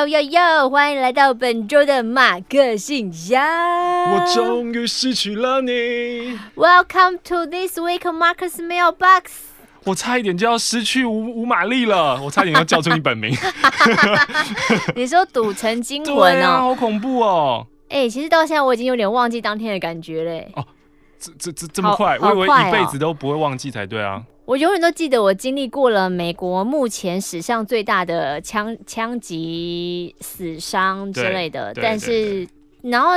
哟哟哟！欢迎来到本周的马克信箱。我终于失去了你。Welcome to this week Marcus Mailbox。我差一点就要失去五五玛丽了，我差点要叫出你本名。你说赌成惊魂对啊，好恐怖哦！哎、欸，其实到现在我已经有点忘记当天的感觉嘞。哦，这这这这么快？我以为一辈子都不会忘记才对啊。我永远都记得，我经历过了美国目前史上最大的枪枪击死伤之类的，但是然后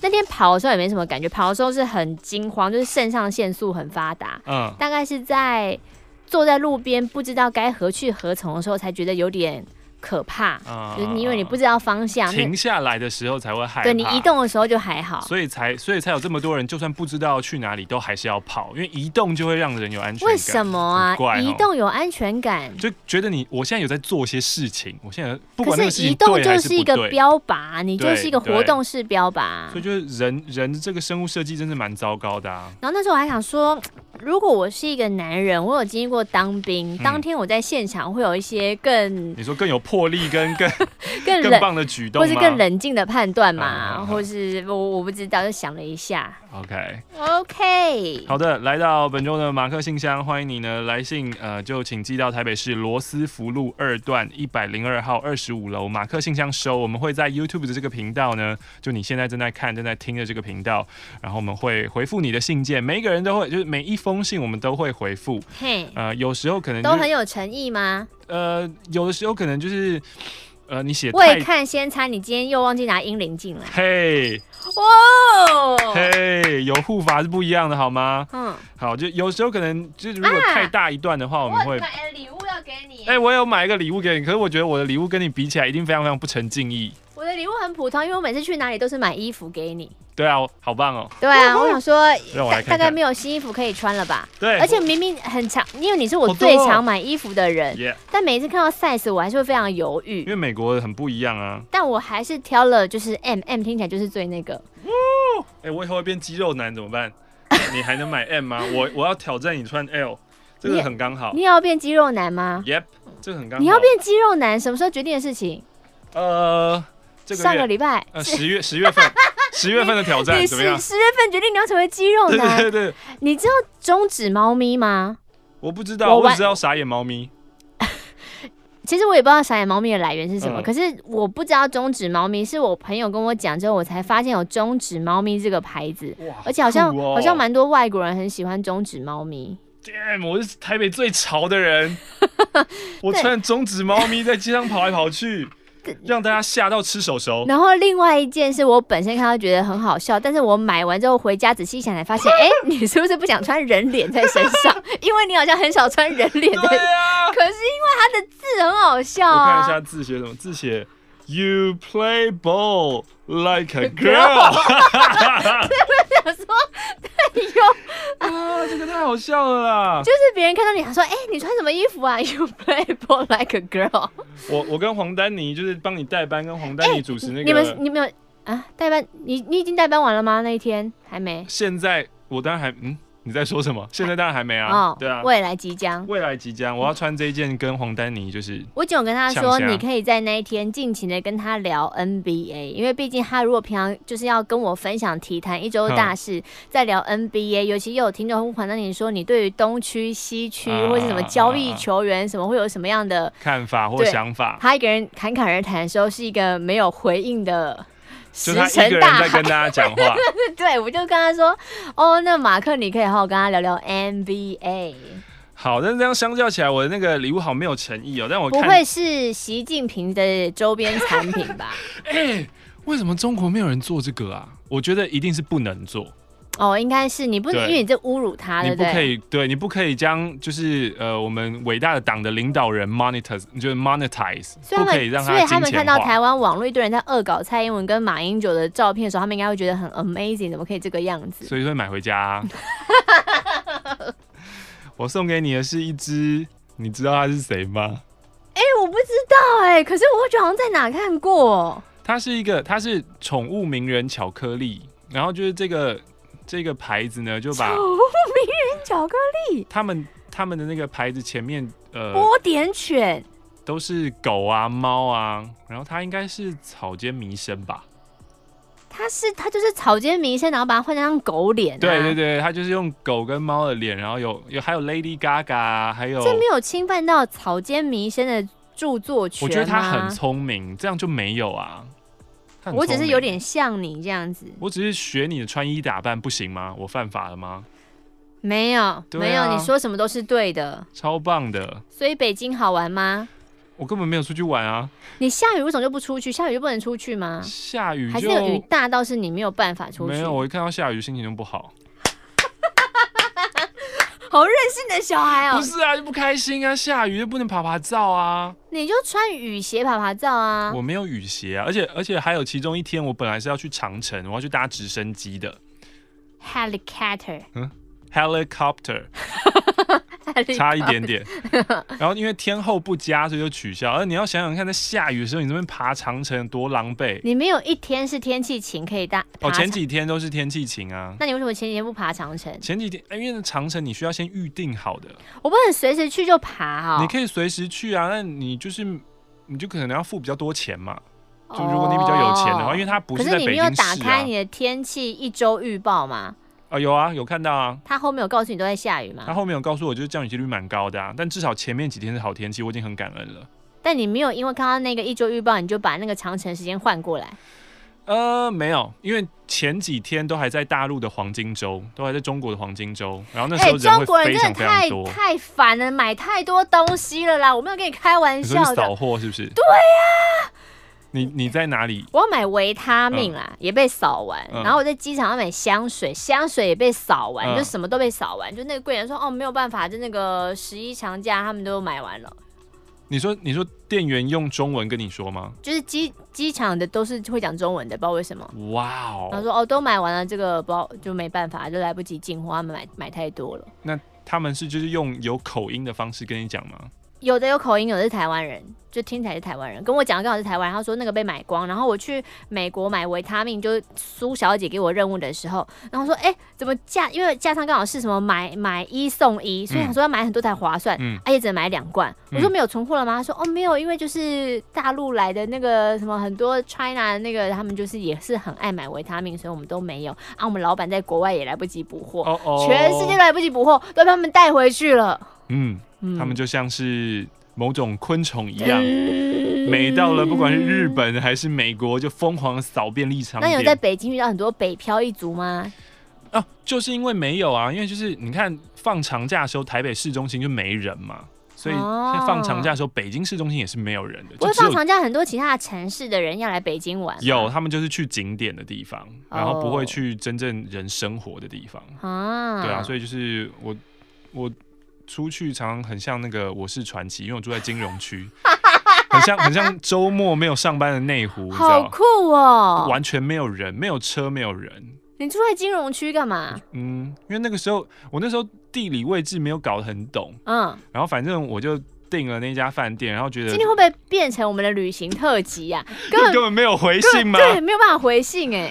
那天跑的时候也没什么感觉，跑的时候是很惊慌，就是肾上腺素很发达，嗯，大概是在坐在路边不知道该何去何从的时候，才觉得有点。可怕，嗯、就是你因为你不知道方向，停下来的时候才会害怕。对，你移动的时候就还好，所以才所以才有这么多人，就算不知道去哪里，都还是要跑，因为移动就会让人有安全感。为什么啊？移动有安全感，就觉得你我现在有在做些事情，我现在不管那个事情移动就是一个标靶，你就是一个活动式标靶。所以就是人人这个生物设计真是蛮糟糕的啊。然后那时候我还想说，如果我是一个男人，我有经历过当兵，嗯、当天我在现场会有一些更你说更有魄力跟 更。更更棒的举动，或是更冷静的判断嘛，或是我我不知道，就想了一下。OK OK，好的，来到本周的马克信箱，欢迎你呢来信，呃，就请寄到台北市罗斯福路二段一百零二号二十五楼马克信箱收。我们会在 YouTube 的这个频道呢，就你现在正在看、正在听的这个频道，然后我们会回复你的信件，每一个人都会，就是每一封信我们都会回复。嘿，呃，有时候可能、都很有诚意吗？呃，有的时候可能就是。呃，你写未看先猜，你今天又忘记拿英灵进来。嘿，哇，嘿，有护法是不一样的，好吗？嗯，好，就有时候可能就是如果太大一段的话，啊、我们会买礼物要给你。哎、欸，我有买一个礼物给你，可是我觉得我的礼物跟你比起来，一定非常非常不成敬意。我的礼物很普通，因为我每次去哪里都是买衣服给你。对啊，好棒哦！对啊，我想说，大概没有新衣服可以穿了吧？对，而且明明很常，因为你是我最常买衣服的人，但每一次看到 size，我还是会非常犹豫。因为美国很不一样啊。但我还是挑了，就是 M，M 听起来就是最那个。哎，我以后会变肌肉男怎么办？你还能买 M 吗？我我要挑战你穿 L，这个很刚好。你要变肌肉男吗？Yep，这个很刚好。你要变肌肉男，什么时候决定的事情？呃，上个礼拜，呃，十月十月份。十月份的挑战怎么样？十月份决定你要成为肌肉男。对对对，你知道中指猫咪吗？我不知道，我只知道傻眼猫咪。其实我也不知道傻眼猫咪的来源是什么，可是我不知道中指猫咪，是我朋友跟我讲之后，我才发现有中指猫咪这个牌子，而且好像好像蛮多外国人很喜欢中指猫咪。Damn，我是台北最潮的人，我穿中指猫咪在街上跑来跑去。让大家吓到吃手手。然后另外一件是我本身看到觉得很好笑，但是我买完之后回家仔细想才发现，哎、欸，你是不是不想穿人脸在身上？因为你好像很少穿人脸的。对啊。可是因为它的字很好笑啊。我看一下字写什么？字写 You play ball like a girl。我想说。哎呦啊，这个太好笑了啦！就是别人看到你，他说：“哎、欸，你穿什么衣服啊？”You play ball like a girl。我我跟黄丹妮就是帮你代班，跟黄丹妮主持那个。欸、你们你们有啊？代班？你你已经代班完了吗？那一天还没。现在我当然还嗯。你在说什么？现在当然还没啊。哦，对啊，未来即将，未来即将，我要穿这一件跟黄丹妮就是。我就跟他说，你可以在那一天尽情的跟他聊 NBA，因为毕竟他如果平常就是要跟我分享体坛一周大事，在聊 NBA，尤其又有听众问黄丹妮说，你对于东区、西区或是什么交易球员什么会有什么样的看法或想法？他一个人侃侃而谈的时候，是一个没有回应的。就他一个人在跟大家讲话，对，我就跟他说，哦，那马克，你可以好好跟他聊聊 NBA。好，但是这样相较起来，我的那个礼物好没有诚意哦。但我看不会是习近平的周边产品吧？哎、欸，为什么中国没有人做这个啊？我觉得一定是不能做。哦，应该是你不能，因为你这侮辱他，你不可以，对，你不可以将就是呃我们伟大的党的领导人 monetize，就是 monetize，不可以让他。所以他们看到台湾网络一堆人在恶搞蔡英文跟马英九的照片的时候，他们应该会觉得很 amazing，怎么可以这个样子？所以会买回家啊。我送给你的是一只，你知道他是谁吗？哎、欸，我不知道哎、欸，可是我会觉得好像在哪看过。它是一个，它是宠物名人巧克力，然后就是这个。这个牌子呢，就把宠物名人巧克力，他们他们的那个牌子前面，呃，波点犬都是狗啊猫啊，然后它应该是草间弥生吧？它是它就是草间弥生，然后把它换成狗脸、啊。对对对，它就是用狗跟猫的脸，然后有有还有 Lady Gaga，还有这没有侵犯到草间弥生的著作权。我觉得他很聪明，这样就没有啊。我只是有点像你这样子，我只是学你的穿衣打扮，不行吗？我犯法了吗？没有，啊、没有，你说什么都是对的，超棒的。所以北京好玩吗？我根本没有出去玩啊。你下雨为什么就不出去？下雨就不能出去吗？下雨还是雨大到是你没有办法出去？没有，我一看到下雨心情就不好。好任性的小孩哦！不是啊，就不开心啊，下雨就不能爬爬照啊。你就穿雨鞋爬爬照啊。我没有雨鞋啊，而且而且还有其中一天，我本来是要去长城，我要去搭直升机的。Helicopter。嗯，Helicopter。差一点点，然后因为天候不佳，所以就取消。而你要想想看，在下雨的时候，你这边爬长城多狼狈。你没有一天是天气晴可以大。哦，前几天都是天气晴啊。那你为什么前几天不爬长城？前几天，因为长城你需要先预定好的。我不能随时去就爬哦。你可以随时去啊，那你就是你就可能要付比较多钱嘛。就如果你比较有钱的话，因为它不是在北京市啊。可是你没有打开你的天气一周预报吗？啊，有啊，有看到啊。他后面有告诉你都在下雨吗？他后面有告诉我，就是降雨几率蛮高的啊。但至少前面几天是好天气，我已经很感恩了。但你没有因为看到那个一周预报，你就把那个长城时间换过来？呃，没有，因为前几天都还在大陆的黄金周，都还在中国的黄金周，然后那时候人会非常非常多。欸、太烦了，买太多东西了啦！我没有跟你开玩笑的。扫货是不是？对呀、啊。你你在哪里？我要买维他命啦，嗯、也被扫完。嗯、然后我在机场要买香水，香水也被扫完，嗯、就什么都被扫完。就那个柜员说：“哦，没有办法，就那个十一长假他们都买完了。”你说你说店员用中文跟你说吗？就是机机场的都是会讲中文的，不知道为什么。哇哦！然后说：“哦，都买完了，这个不知道就没办法，就来不及进货，他们买买太多了。”那他们是就是用有口音的方式跟你讲吗？有的有口音，有的是台湾人，就听起来是台湾人。跟我讲刚好是台湾人，他说那个被买光。然后我去美国买维他命，就苏小姐给我任务的时候，然后说：“哎、欸，怎么架？因为架上刚好是什么买 买一送一，所以想说要买很多才划算。嗯，而且只能买两罐。嗯、我说没有存货了吗？他说哦没有，因为就是大陆来的那个什么很多 China 的那个，他们就是也是很爱买维他命，所以我们都没有。啊，我们老板在国外也来不及补货，哦哦全世界都来不及补货，都被他们带回去了。嗯。他们就像是某种昆虫一样，嗯、每到了不管是日本还是美国，就疯狂扫遍立场。那有在北京遇到很多北漂一族吗？啊，就是因为没有啊，因为就是你看放长假的时候，台北市中心就没人嘛，所以放长假的时候，北京市中心也是没有人的。不是放长假，很多其他的城市的人要来北京玩。有，他们就是去景点的地方，然后不会去真正人生活的地方。啊，对啊，所以就是我我。出去常常很像那个我是传奇，因为我住在金融区，很像很像周末没有上班的内湖，好酷哦！完全没有人，没有车，没有人。你住在金融区干嘛？嗯，因为那个时候我那时候地理位置没有搞得很懂，嗯，然后反正我就订了那家饭店，然后觉得今天会不会变成我们的旅行特辑呀？根本 根本没有回信吗？对，没有办法回信哎。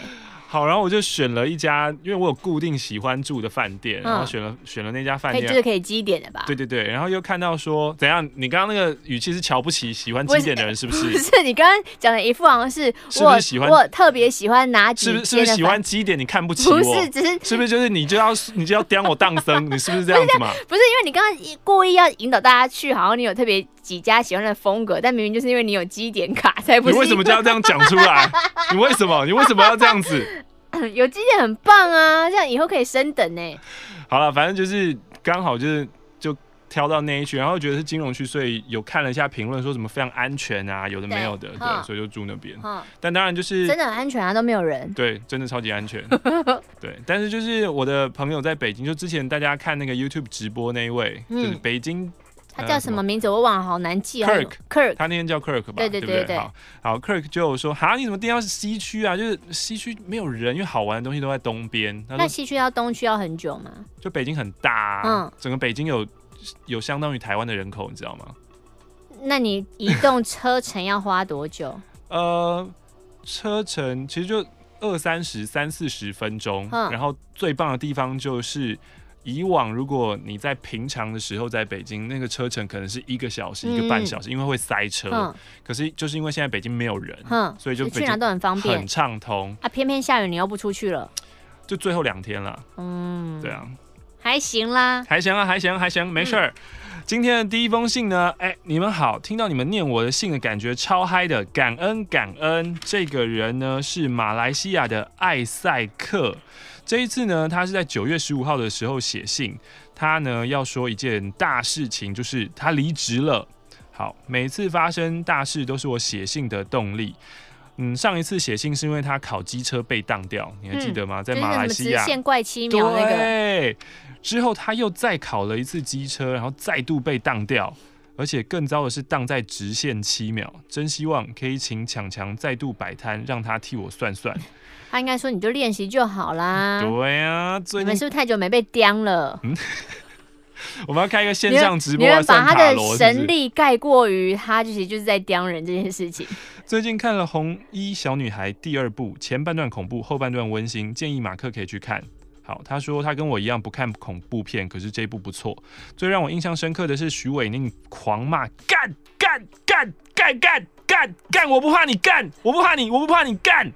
好，然后我就选了一家，因为我有固定喜欢住的饭店，然后选了、嗯、选了那家饭店，就是可以积点的吧？对对对，然后又看到说怎样？你刚刚那个语气是瞧不起喜欢积点的人是不是？不是，你刚刚讲的一副好像是我我特别喜欢哪几间的是不是喜欢积点？你看不起我？不是，只是是不是就是你就要你就要刁我当生？你是不是这样子嘛？不是，因为你刚刚故意要引导大家去，好像你有特别几家喜欢的风格，但明明就是因为你有积点卡才不是。你为什么就要这样讲出来？你为什么？你为什么要这样子？有经验很棒啊，这样以后可以升等呢。好了，反正就是刚好就是就挑到那一区，然后觉得是金融区，所以有看了一下评论，说什么非常安全啊，有的没有的，对，对，所以就住那边。但当然就是真的很安全啊，都没有人。对，真的超级安全。对，但是就是我的朋友在北京，就之前大家看那个 YouTube 直播那一位，嗯、就是北京。他叫什么名字？我忘了，好难记啊。Kirk，Kirk，他那天叫 Kirk 吧？对对对对。好，好，Kirk 就说：“哈，你怎么定要是西区啊？就是西区没有人，因为好玩的东西都在东边。”那西区到东区要很久吗？就北京很大，嗯，整个北京有有相当于台湾的人口，你知道吗？那你移动车程要花多久？呃，车程其实就二三十、三四十分钟。然后最棒的地方就是。以往如果你在平常的时候在北京，那个车程可能是一个小时、一个半小时，因为会塞车。可是就是因为现在北京没有人，所以就去哪都很方便，很畅通。啊，偏偏下雨，你又不出去了，就最后两天了。嗯，对啊，还行啦，还行啊，还行，还行，没事儿。今天的第一封信呢，哎，你们好，听到你们念我的信的感觉超嗨的，感恩感恩。这个人呢是马来西亚的艾赛克。这一次呢，他是在九月十五号的时候写信，他呢要说一件大事情，就是他离职了。好，每次发生大事都是我写信的动力。嗯，上一次写信是因为他考机车被当掉，你还记得吗？嗯、在马来西亚，直线怪七秒那个。对，之后他又再考了一次机车，然后再度被当掉，而且更糟的是当在直线七秒。真希望可以请强强再度摆摊，让他替我算算。他应该说，你就练习就好啦。对啊，你们是不是太久没被刁了？嗯，我们要开一个线上直播，你们把他的神力盖过于他，其实就是在刁人这件事情。最近看了《红衣小女孩》第二部，前半段恐怖，后半段温馨，建议马克可以去看。好，他说他跟我一样不看恐怖片，可是这一部不错。最让我印象深刻的是徐伟宁狂骂干干干干干干干，我不怕你干，我不怕你，我不怕你干。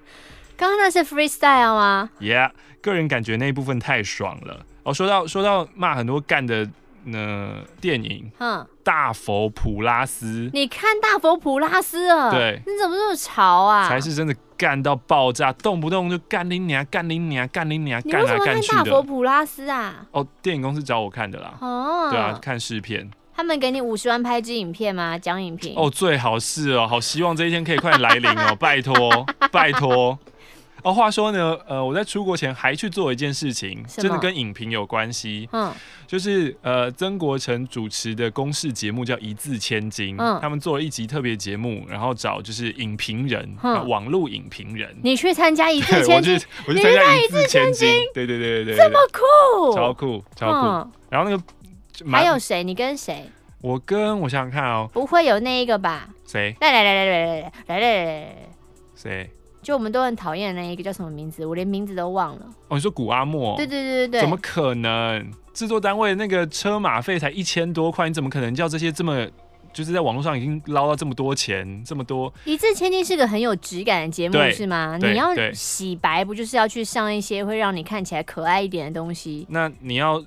刚刚那是 freestyle 吗？Yeah，个人感觉那一部分太爽了。哦，说到说到骂很多干的呃电影，嗯，大佛普拉斯，你看大佛普拉斯啊？对，你怎么这么潮啊？才是真的干到爆炸，动不动就干你娘，干你娘，干你娘，干来干去的。大佛普拉斯啊？哦，电影公司找我看的啦。哦，对啊，看试片。他们给你五十万拍支影片吗？讲影评？哦，最好是哦，好希望这一天可以快点来临哦，拜托，拜托。哦，话说呢，呃，我在出国前还去做一件事情，真的跟影评有关系。嗯，就是呃，曾国成主持的公视节目叫《一字千金》，嗯，他们做了一集特别节目，然后找就是影评人，嗯，网络影评人。你去参加《一字千金》，我去参加《一字千金》，对对对对对，这么酷，超酷超酷。然后那个还有谁？你跟谁？我跟我想想看哦，不会有那一个吧？谁？来来来来来来来来来来，谁？就我们都很讨厌的那一个叫什么名字？我连名字都忘了。哦，你说古阿莫？对对对对对。怎么可能？制作单位那个车马费才一千多块，你怎么可能叫这些这么就是在网络上已经捞到这么多钱？这么多？一字千金是个很有质感的节目，是吗？你要洗白，不就是要去上一些会让你看起来可爱一点的东西？那你要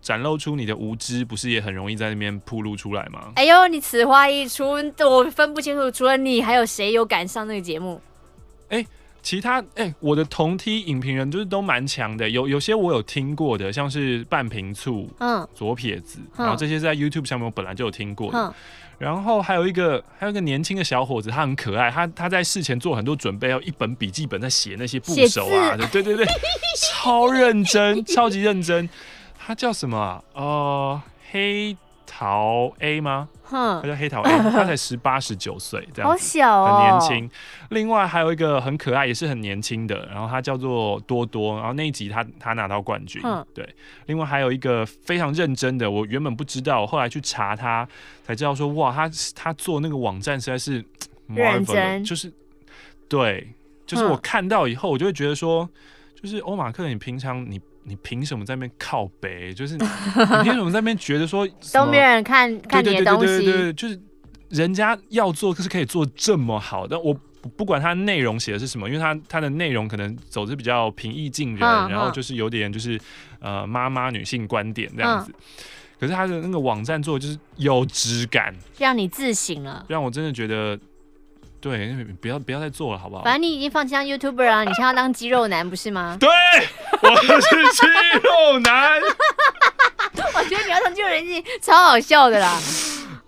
展露出你的无知，不是也很容易在那边铺露出来吗？哎呦，你此话一出，我分不清楚，除了你，还有谁有敢上那个节目？哎、欸，其他哎、欸，我的同梯影评人就是都蛮强的，有有些我有听过的，像是半瓶醋，嗯，左撇子，然后这些在 YouTube 上面我本来就有听过的，嗯、然后还有一个还有一个年轻的小伙子，他很可爱，他他在事前做很多准备，要一本笔记本在写那些部首啊，对对对，超认真，超级认真，他叫什么啊？呃，黑。桃 A 吗？哼，他叫黑桃 A，他才十八十九岁，这样好小哦，很年轻。另外还有一个很可爱，也是很年轻的，然后他叫做多多，然后那一集他他拿到冠军。对。另外还有一个非常认真的，我原本不知道，后来去查他才知道说，哇，他他做那个网站实在是认真，就是对，就是我看到以后，我就会觉得说，就是欧马克，你平常你。你凭什么在那边靠北？就是你 凭什么在那边觉得说都没人看看你的东西？对对对对对，就是人家要做，可是可以做这么好。但我不管它内容写的是什么，因为它它的内容可能走的比较平易近人，嗯、然后就是有点就是呃妈妈女性观点这样子。嗯、可是他的那个网站做的就是有质感，让你自省了，让我真的觉得。对，不要不要再做了，好不好？反正你已经放弃当 YouTuber 了，你现在要当肌肉男不是吗？对，我是肌肉男。我觉得鸟场就有人气超好笑的啦。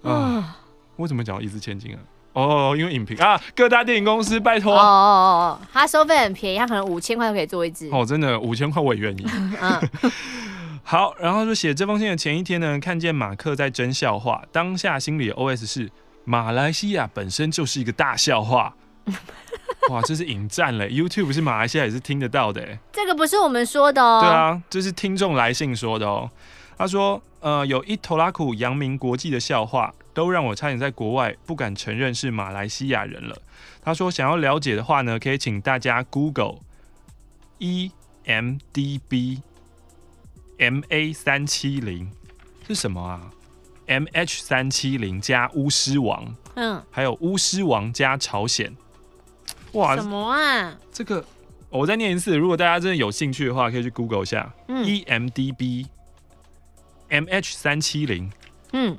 啊，我怎么讲一字千金啊？哦，因为影评啊，各大电影公司拜托。哦哦哦，他收费很便宜，他可能五千块就可以做一支。哦，真的五千块我也愿意。嗯。好，然后就写这封信的前一天呢，看见马克在真笑话，当下心里 OS 是马来西亚本身就是一个大笑话。哇，这是引战嘞！YouTube 是马来西亚也是听得到的。这个不是我们说的哦。对啊，这是听众来信说的哦。他说，呃，有一头拉库扬名国际的笑话，都让我差点在国外不敢承认是马来西亚人了。他说，想要了解的话呢，可以请大家 Google EMDB。M A 三七零是什么啊？M H 三七零加巫师王，嗯，还有巫师王加朝鲜，哇，什么啊？这个我再念一次，如果大家真的有兴趣的话，可以去 Google 一下。嗯，E M D B M H 三七零，嗯，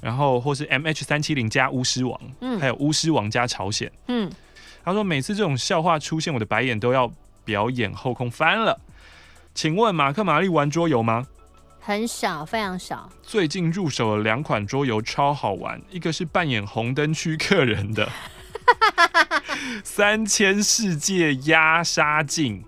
然后或是 M H 三七零加巫师王，嗯，还有巫师王加朝鲜，嗯，他说每次这种笑话出现，我的白眼都要表演后空翻了。请问马克玛丽玩桌游吗？很少，非常少。最近入手了两款桌游，超好玩。一个是扮演红灯区客人的 三千世界压杀镜，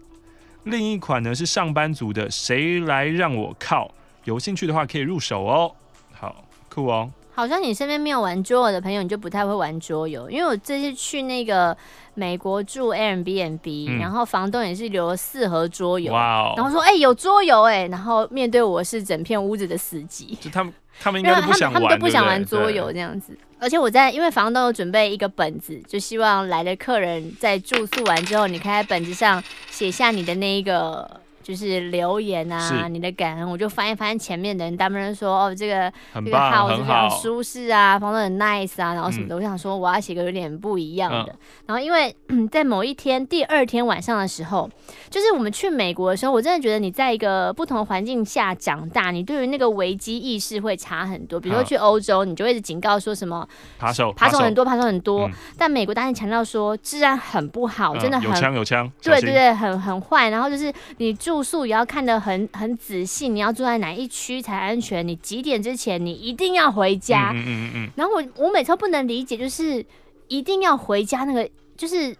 另一款呢是上班族的谁来让我靠。有兴趣的话可以入手哦。好酷哦。好像你身边没有玩桌游的朋友，你就不太会玩桌游。因为我这次去那个美国住 Airbnb，、嗯、然后房东也是留了四盒桌游，哇哦，然后说哎、欸、有桌游哎，然后面对我是整片屋子的死寂，就他们他们应该都不想玩，他们都不想玩桌游这样子。而且我在因为房东有准备一个本子，就希望来的客人在住宿完之后，你可以在本子上写下你的那一个。就是留言啊，你的感恩，我就翻一翻前面的人，他们说哦，这个这个 house 非常舒适啊，房东很 nice 啊，然后什么的。嗯、我想说我要写个有点不一样的。嗯、然后因为 在某一天第二天晚上的时候，就是我们去美国的时候，我真的觉得你在一个不同的环境下长大，你对于那个危机意识会差很多。比如说去欧洲，你就会一直警告说什么扒手，扒手很多，扒手很多。嗯、但美国当然强调说治安很不好，真的很、嗯、有枪有枪，对对对，很很坏。然后就是你住。住宿也要看得很很仔细，你要住在哪一区才安全？你几点之前你一定要回家。嗯嗯嗯。然后我我每次都不能理解，就是一定要回家，那个就是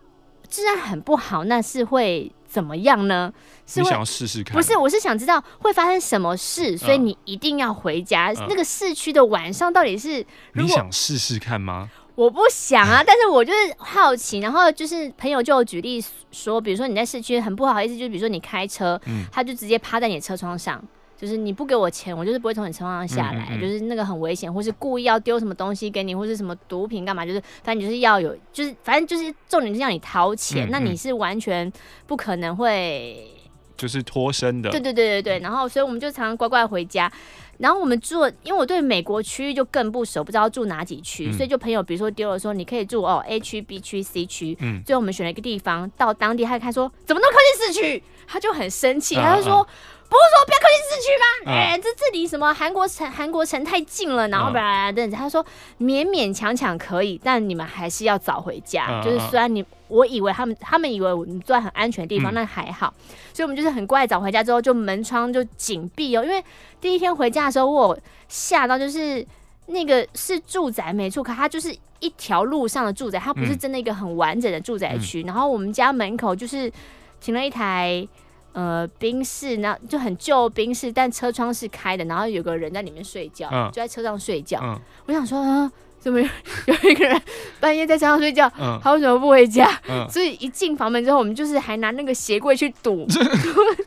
治安很不好，那是会怎么样呢？是想要试试看？不是，我是想知道会发生什么事，所以你一定要回家。嗯、那个市区的晚上到底是？你想试试看吗？我不想啊，但是我就是好奇，然后就是朋友就有举例说，比如说你在市区很不好意思，就比如说你开车，嗯，他就直接趴在你的车窗上，就是你不给我钱，我就是不会从你车窗上下来，嗯嗯嗯，就是那个很危险，或是故意要丢什么东西给你，或是什么毒品干嘛，就是反正就是要有，就是反正就是重点是让你掏钱，那你是完全不可能会就是脱身的，对对对对对，然后所以我们就常常乖乖回家。然后我们住，因为我对美国区域就更不熟，不知道住哪几区，嗯、所以就朋友比如说丢了说你可以住哦 A 区、B 区、C 区，嗯，最后我们选了一个地方，到当地他就看说怎么那么靠近市区，他就很生气，他就说。啊啊不是说不要靠近市区吗？哎、这这离什么韩国城？韩国城太近了，然后吧啦等等。他说勉勉强强可以，但你们还是要早回家。嗯、就是虽然你，我以为他们他们以为你住在很安全的地方，那、嗯、还好。所以我们就是很乖，早回家之后就门窗就紧闭哦。因为第一天回家的时候，我吓到，就是那个是住宅没错，可它就是一条路上的住宅，它不是真的一个很完整的住宅区。嗯、然后我们家门口就是停了一台。呃，宾室，然后就很旧宾室，但车窗是开的，然后有个人在里面睡觉，嗯、就在车上睡觉。嗯、我想说，啊，怎么有有一个人半夜在车上睡觉？嗯、他为什么不回家？嗯、所以一进房门之后，我们就是还拿那个鞋柜去堵堵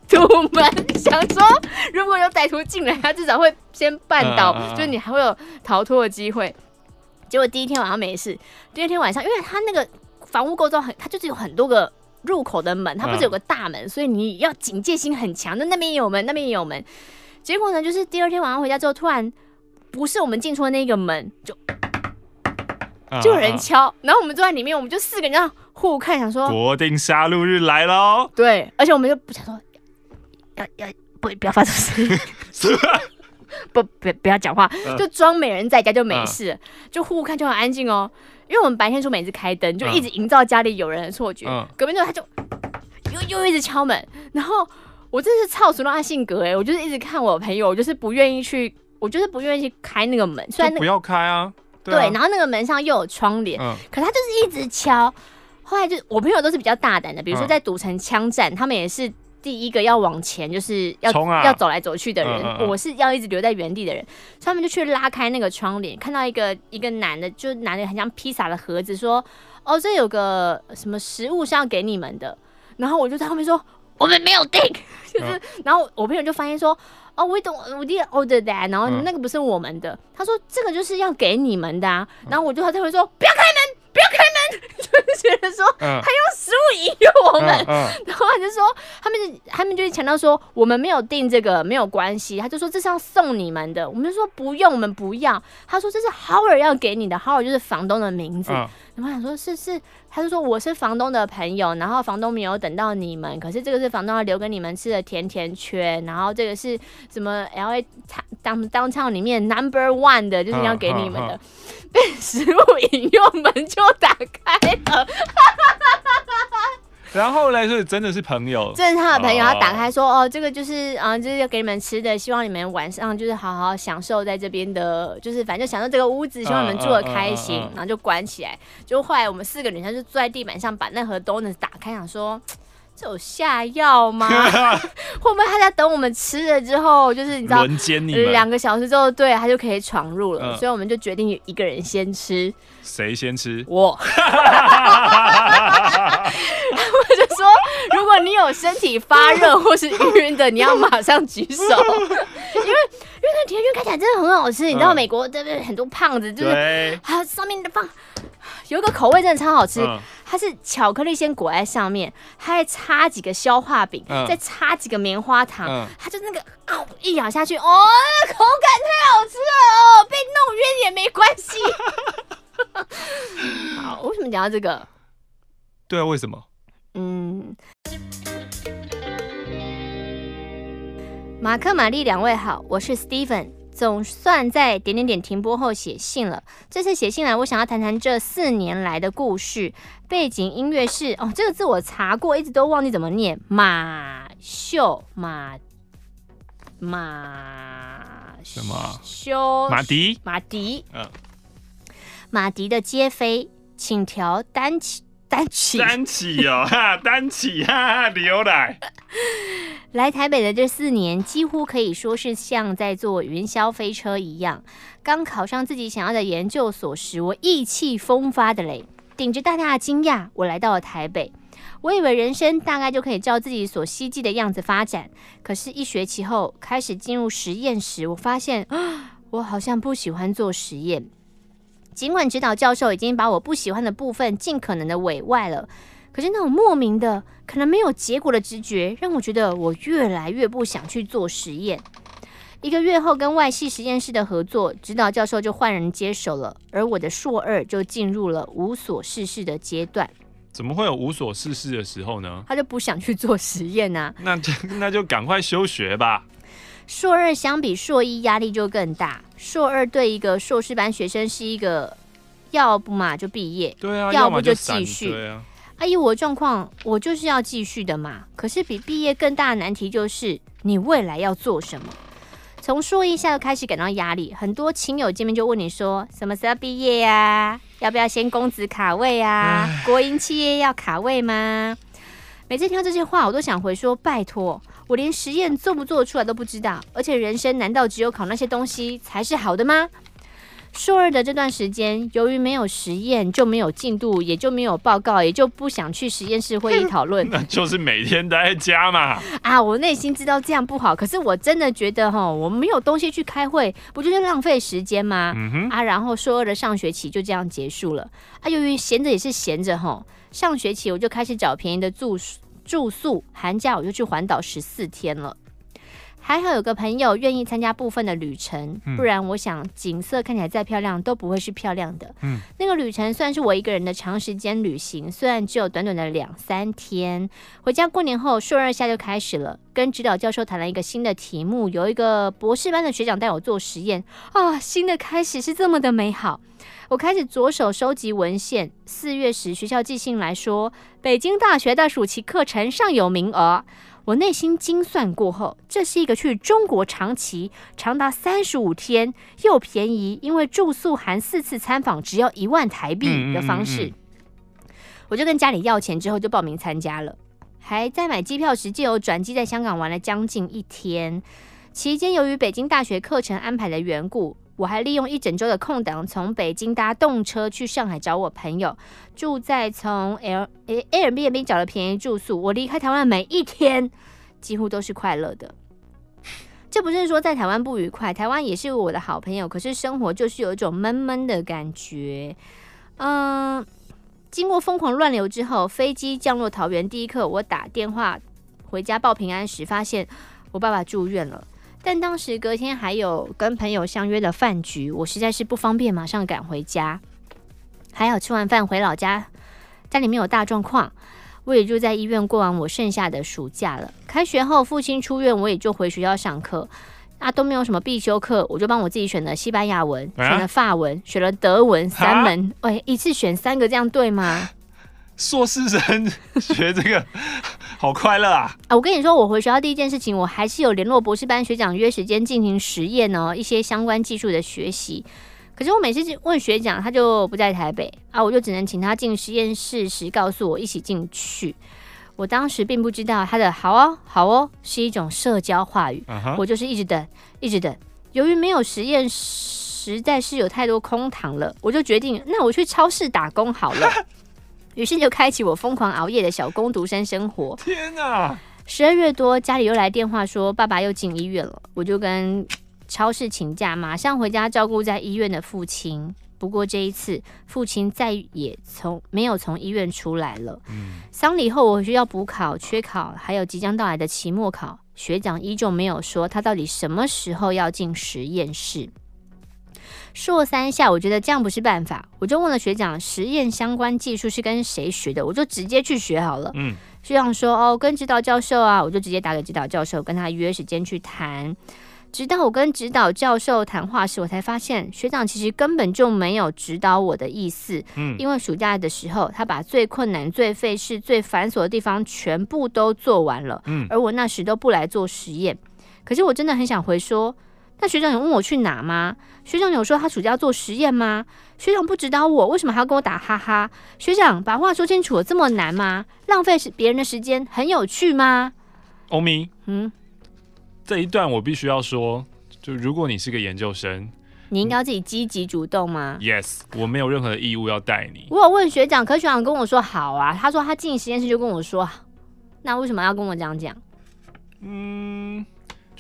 堵门，想说如果有歹徒进来，他至少会先绊倒，嗯、就是你还会有逃脱的机会。结果第一天晚上没事，第二天晚上，因为他那个房屋构造很，他就是有很多个。入口的门，它不是有个大门，嗯、所以你要警戒心很强。那那边也有门，那边也有门。结果呢，就是第二天晚上回家之后，突然不是我们进出的那个门，就就有人敲。然后我们坐在里面，我们就四个人这样互看，想说国定杀戮日来喽。对，而且我们就不想说要要不不要发出声音，不不不要讲话，就装没人在家就没事，啊、就互看就很安静哦。因为我们白天出门一直开灯，就一直营造家里有人的错觉。嗯、隔壁之后他就 又又一直敲门，然后我真是操熟了他性格哎、欸，我就是一直看我朋友，我就是不愿意去，我就是不愿意去开那个门，虽然、那个、不要开啊。对，对，然后那个门上又有窗帘，嗯、可他就是一直敲。后来就我朋友都是比较大胆的，比如说在赌城枪战，嗯、他们也是第一个要往前，就是要、啊、要走来走去的人。嗯嗯嗯，我是要一直留在原地的人，所以他们就去拉开那个窗帘，看到一个一个男的，就拿着很像披萨的盒子，说：“哦，这有个什么食物是要给你们的。”然后我就在后面说：“我们没有订。” 就是，嗯、然后我朋友就发现说。哦，我懂，我 did order that，然后那个不是我们的，嗯、他说这个就是要给你们的啊，然后我就他就会说不要开门，不要开门，就是觉得说他用食物引诱我们，然后他就说他们就他们就强调说我们没有订这个没有关系，他就说这是要送你们的，我们就说不用，我们不要，他说这是 Howard 要给你的，Howard 就是房东的名字。嗯然后想说，是是，他就说我是房东的朋友，然后房东没有等到你们，可是这个是房东要留给你们吃的甜甜圈，然后这个是什么 LA 当当唱里面 Number One 的，就是要给你们的，被食物引诱，门就打开了。然后来是真的是朋友，这是他的朋友，他打开说：“哦，这个就是啊，就是要给你们吃的，希望你们晚上就是好好享受在这边的，就是反正享受这个屋子，希望你们住的开心。”然后就关起来。就后来我们四个女生就坐在地板上，把那盒 donuts 打开，想说：“这有下药吗？会不会他在等我们吃了之后，就是你知道，你两个小时之后，对他就可以闯入了。所以我们就决定一个人先吃。谁先吃？我。我就说，如果你有身体发热或是晕的，你要马上举手，因为因为那甜甜圈看起来真的很好吃。你知道美国这边？很多胖子就是，还有上面的放有一个口味真的超好吃，它是巧克力先裹在上面，它还插几个消化饼，再插几个棉花糖，它就那个啊一咬下去，哦，口感太好吃了哦，被弄晕也没关系。好，为什么讲到这个？对啊，为什么？嗯，马克、玛丽两位好，我是 Steven，总算在点点点停播后写信了。这次写信来，我想要谈谈这四年来的故事。背景音乐是哦，这个字我查过，一直都忘记怎么念。马秀马马什么修马迪马迪嗯，马迪的街飞，请调单曲。单起，单起哦，哈，单起哈哈，牛奶。来台北的这四年，几乎可以说是像在坐云霄飞车一样。刚考上自己想要的研究所时，我意气风发的嘞，顶着大大的惊讶，我来到了台北。我以为人生大概就可以照自己所希冀的样子发展，可是，一学期后开始进入实验时，我发现啊，我好像不喜欢做实验。尽管指导教授已经把我不喜欢的部分尽可能的委外了，可是那种莫名的可能没有结果的直觉，让我觉得我越来越不想去做实验。一个月后，跟外系实验室的合作，指导教授就换人接手了，而我的硕二就进入了无所事事的阶段。怎么会有无所事事的时候呢？他就不想去做实验啊？那就那就赶快休学吧。硕二相比硕一压力就更大。硕二对一个硕士班学生是一个，要不嘛就毕业，对啊，要不就继续。阿姨，我的状况我就是要继续的嘛。可是比毕业更大的难题就是你未来要做什么。从硕一下就开始感到压力，很多亲友见面就问你说什么时候毕业呀、啊？要不要先公子卡位啊？国营企业要卡位吗？每次听到这些话，我都想回说：拜托，我连实验做不做出来都不知道。而且人生难道只有考那些东西才是好的吗？硕二的这段时间，由于没有实验，就没有进度，也就没有报告，也就不想去实验室会议讨论。那就是每天待在家嘛。啊，我内心知道这样不好，可是我真的觉得哈，我没有东西去开会，不就是浪费时间吗？嗯哼。啊，然后硕二的上学期就这样结束了。啊，由于闲着也是闲着哈。上学期我就开始找便宜的住住宿，寒假我就去环岛十四天了。还好有个朋友愿意参加部分的旅程，不然我想景色看起来再漂亮都不会是漂亮的。嗯，那个旅程算是我一个人的长时间旅行，虽然只有短短的两三天。回家过年后，硕二下就开始了，跟指导教授谈了一个新的题目，有一个博士班的学长带我做实验啊，新的开始是这么的美好。我开始着手收集文献。四月时，学校寄信来说，北京大学的暑期课程尚有名额。我内心精算过后，这是一个去中国长期长达三十五天又便宜，因为住宿含四次参访只要一万台币的方式。嗯嗯嗯嗯，我就跟家里要钱之后就报名参加了，还在买机票时借由转机在香港玩了将近一天。期间由于北京大学课程安排的缘故，我还利用一整周的空档，从北京搭动车去上海找我朋友，住在从 L Airbnb 找了便宜住宿。我离开台湾每一天几乎都是快乐的。这不是说在台湾不愉快，台湾也是我的好朋友，可是生活就是有一种闷闷的感觉。嗯，经过疯狂乱流之后，飞机降落桃园第一刻，我打电话回家报平安时，发现我爸爸住院了。但当时隔天还有跟朋友相约的饭局，我实在是不方便马上赶回家。还好吃完饭回老家，家里面有大状况，我也就在医院过完我剩下的暑假了。开学后父亲出院，我也就回学校上课。啊，都没有什么必修课，我就帮我自己选了西班牙文，选了法文，选了德文三门。喂，一次选三个，这样对吗？硕士生学这个 好快乐啊！啊，我跟你说，我回学校第一件事情，我还是有联络博士班学长约时间进行实验哦，一些相关技术的学习。可是我每次问学长，他就不在台北啊，我就只能请他进实验室时告诉我一起进去。我当时并不知道他的好哦，好哦是一种社交话语。Uh huh. 我就是一直等，一直等。由于没有实验，实在是有太多空堂了，我就决定，那我去超市打工好了。于是就开启我疯狂熬夜的小工读生生活。天哪！十二月多，家里又来电话说爸爸又进医院了，我就跟超市请假，马上回家照顾在医院的父亲。不过这一次，父亲再也从没有从医院出来了。嗯。丧礼后，我回去要补考、缺考，还有即将到来的期末考。学长依旧没有说他到底什么时候要进实验室。说三下，我觉得这样不是办法，我就问了学长，实验相关技术是跟谁学的？我就直接去学好了。嗯，学长说哦，跟指导教授啊，我就直接打给指导教授，跟他约时间去谈。直到我跟指导教授谈话时，我才发现学长其实根本就没有指导我的意思。嗯，因为暑假的时候，他把最困难、最费事、最繁琐的地方全部都做完了。嗯，而我那时都不来做实验。可是我真的很想回说。那学长有问我去哪吗？学长有说他暑假要做实验吗？学长不指导我，为什么还要跟我打哈哈？学长把话说清楚，这么难吗？浪费别人的时间，很有趣吗？欧米，嗯，这一段我必须要说，就如果你是个研究生，你应该要自己积极主动吗？Yes，我没有任何的义务要带你。我有问学长，可学长跟我说好啊，他说他进实验室就跟我说，那为什么要跟我这样讲？嗯。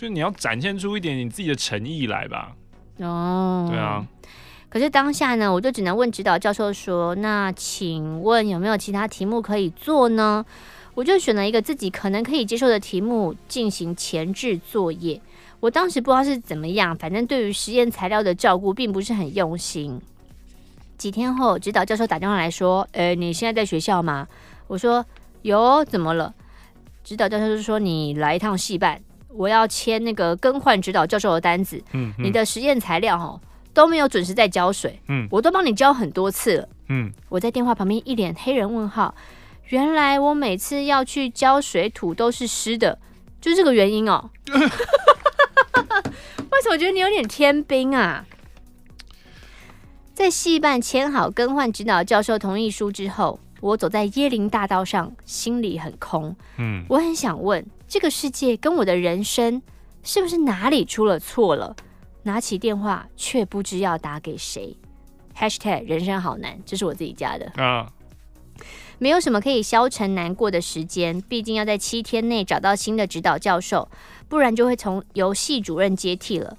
就你要展现出一点你自己的诚意来吧。哦，对啊。可是当下呢，我就只能问指导教授说：“那请问有没有其他题目可以做呢？”我就选了一个自己可能可以接受的题目进行前置作业。我当时不知道是怎么样，反正对于实验材料的照顾并不是很用心。几天后，指导教授打电话来说：“诶，你现在在学校吗？”我说：“有，怎么了？”指导教授就说：“你来一趟戏办。”我要签那个更换指导教授的单子。嗯，嗯，你的实验材料哈都没有准时在浇水。嗯，我都帮你浇很多次了。嗯，我在电话旁边一脸黑人问号。原来我每次要去浇水土都是湿的，就是这个原因哦。为什么我觉得你有点天兵啊？在戏办签好更换指导教授同意书之后，我走在椰林大道上，心里很空。嗯，我很想问。这个世界跟我的人生是不是哪里出了错了？拿起电话却不知要打给谁。# #hashtag 人生好难，这是我自己加的啊。没有什么可以消沉难过的时间，毕竟要在七天内找到新的指导教授，不然就会从由系主任接替了。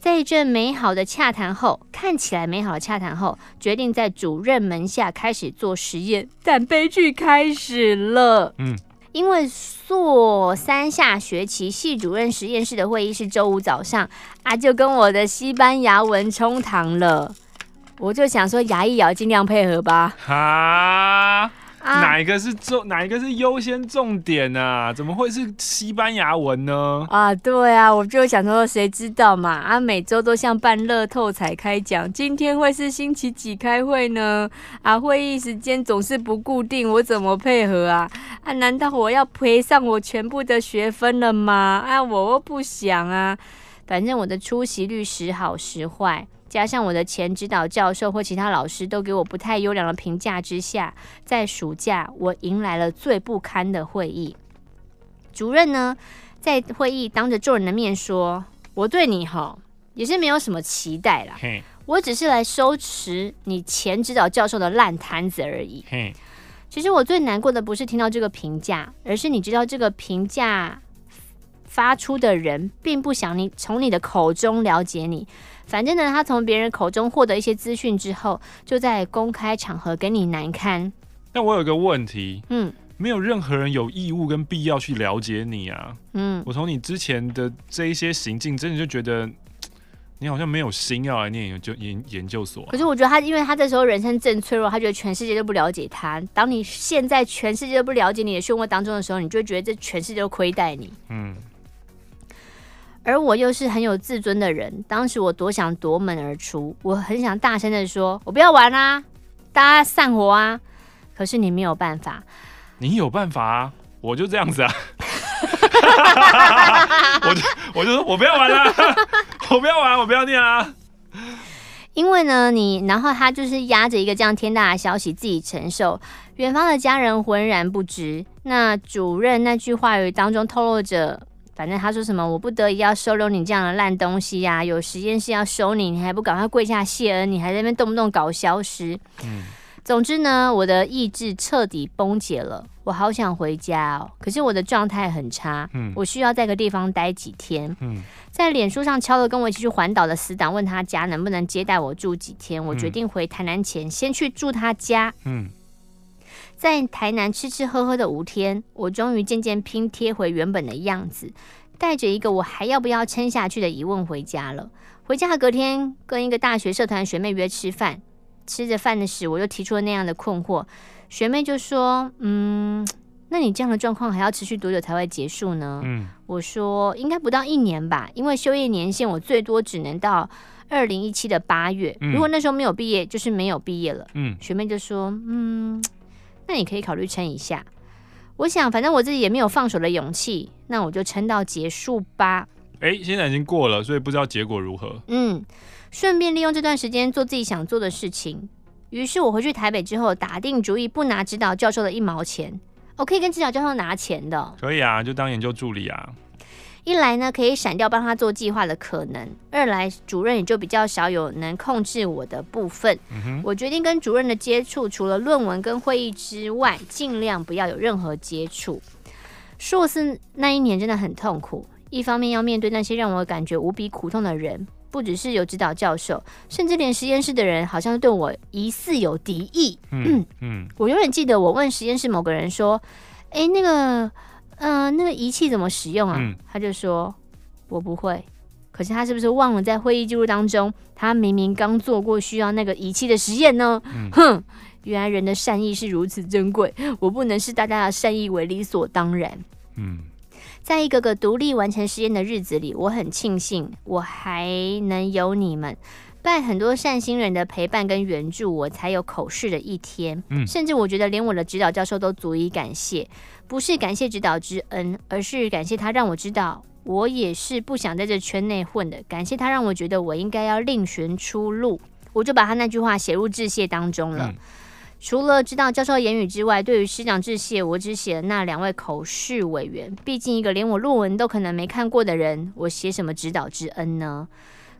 在一阵美好的洽谈后，看起来美好的洽谈后，决定在主任门下开始做实验，但悲剧开始了。嗯。因为硕三下学期系主任实验室的会议是周五早上啊，就跟我的西班牙文冲堂了。我就想说，牙一咬尽量配合吧。哈，哪一个是重，哪一个是优先重点啊？怎么会是西班牙文呢？啊，对啊，我就想说，谁知道嘛？啊，每周都像办乐透彩开奖，今天会是星期几开会呢？啊，会议时间总是不固定，我怎么配合啊？啊，难道我要赔上我全部的学分了吗？啊，我又不想啊。反正我的出席率时好时坏。加上我的前指导教授或其他老师都给我不太优良的评价之下，在暑假我迎来了最不堪的会议。主任呢，在会议当着众人的面说：“我对你哈也是没有什么期待啦，我只是来收拾你前指导教授的烂摊子而已。”其实我最难过的不是听到这个评价，而是你知道这个评价发出的人并不想你从你的口中了解你。反正呢，他从别人口中获得一些资讯之后，就在公开场合给你难堪。但我有个问题，嗯，没有任何人有义务跟必要去了解你啊，嗯，我从你之前的这一些行径，真的就觉得你好像没有心要来念研究研研究所啊。可是我觉得他，因为他这时候人生正脆弱，他觉得全世界都不了解他。当你现在全世界都不了解你的漩涡当中的时候，你就会觉得这全世界都亏待你，嗯。而我又是很有自尊的人，当时我多想夺门而出，我很想大声的说：“我不要玩啦，大家散伙啊！”可是你没有办法，你有办法啊！我就这样子啊，我就我就说我不要玩啦，我不要玩，我不要念啊！因为呢，你然后他就是压着一个这样天大的消息自己承受，远方的家人浑然不知。那主任那句话语当中透露着。反正他说什么，我不得已要收留你这样的烂东西呀、啊！有实验室要收你，你还不赶快跪下谢恩？你还在那边动不动搞消失。嗯，总之呢，我的意志彻底崩解了。我好想回家哦，可是我的状态很差。嗯，我需要在个地方待几天。嗯，在脸书上敲了跟我一起去环岛的死党，问他家能不能接待我住几天。我决定回台南前先去住他家。嗯。在台南吃吃喝喝的五天，我终于渐渐拼贴回原本的样子，带着一个我还要不要撑下去的疑问回家了。回家的隔天，跟一个大学社团学妹约吃饭，吃着饭的时，我就提出了那样的困惑。学妹就说：“嗯，那你这样的状况还要持续多久才会结束呢？”嗯，我说：“应该不到一年吧，因为休业年限我最多只能到二零一七的八月。如果那时候没有毕业，就是没有毕业了。”嗯，学妹就说：“嗯。”那你可以考虑撑一下，我想反正我自己也没有放手的勇气，那我就撑到结束吧。哎，现在已经过了，所以不知道结果如何。嗯，顺便利用这段时间做自己想做的事情。于是我回去台北之后，打定主意不拿指导教授的一毛钱，我可以跟指导教授拿钱的。可以啊，就当研究助理啊。一来呢，可以闪掉帮他做计划的可能；二来，主任也就比较少有能控制我的部分。嗯。我决定跟主任的接触，除了论文跟会议之外，尽量不要有任何接触。硕士那一年真的很痛苦，一方面要面对那些让我感觉无比苦痛的人，不只是有指导教授，甚至连实验室的人好像对我疑似有敌意。嗯嗯。我永远记得我问实验室某个人说：“哎，那个。”嗯、呃，那个仪器怎么使用啊？嗯、他就说我不会。可是他是不是忘了在会议记录当中，他明明刚做过需要那个仪器的实验呢？嗯、哼，原来人的善意是如此珍贵，我不能视大家的善意为理所当然。嗯，在一个个独立完成实验的日子里，我很庆幸我还能有你们。拜很多善心人的陪伴跟援助，我才有口试的一天。嗯，甚至我觉得连我的指导教授都足以感谢，不是感谢指导之恩，而是感谢他让我知道我也是不想在这圈内混的。感谢他让我觉得我应该要另寻出路。我就把他那句话写入致谢当中了。嗯，除了知道教授言语之外，对于师长致谢，我只写了那两位口试委员。毕竟一个连我论文都可能没看过的人，我写什么指导之恩呢？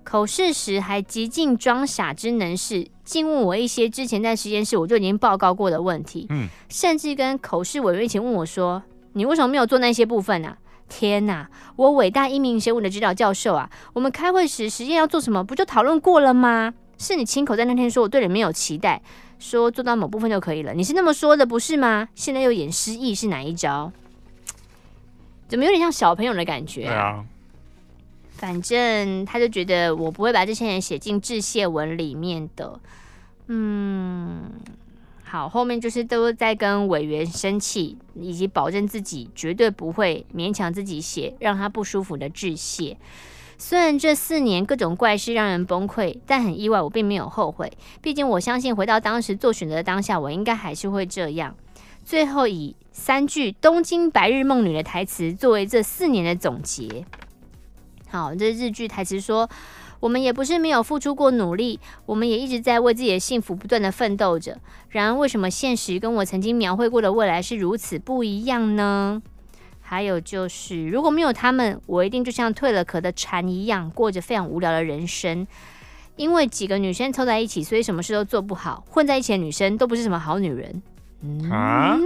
口试时还极尽装傻之能事，竟问我一些之前在实验室我就已经报告过的问题，嗯，甚至跟口试委员一起问我说：“你为什么没有做那些部分啊？”天哪，我伟大英明神武的指导教授啊！我们开会时实验要做什么，不就讨论过了吗？是你亲口在那天说我对你没有期待，说做到某部分就可以了，你是那么说的不是吗？现在又演失忆是哪一招？怎么有点像小朋友的感觉啊？对啊。反正他就觉得我不会把这些人写进致谢文里面的，嗯，好，后面就是都在跟委员生气，以及保证自己绝对不会勉强自己写让他不舒服的致谢。虽然这四年各种怪事让人崩溃，但很意外，我并没有后悔。毕竟我相信，回到当时做选择的当下，我应该还是会这样。最后以三句《东京白日梦女》的台词作为这四年的总结。好，这日剧台词说。我们也不是没有付出过努力，我们也一直在为自己的幸福不断的奋斗着。然而，为什么现实跟我曾经描绘过的未来是如此不一样呢？还有就是，如果没有他们，我一定就像蜕了壳的蝉一样，过着非常无聊的人生。因为几个女生凑在一起，所以什么事都做不好。混在一起的女生都不是什么好女人。嗯，啊？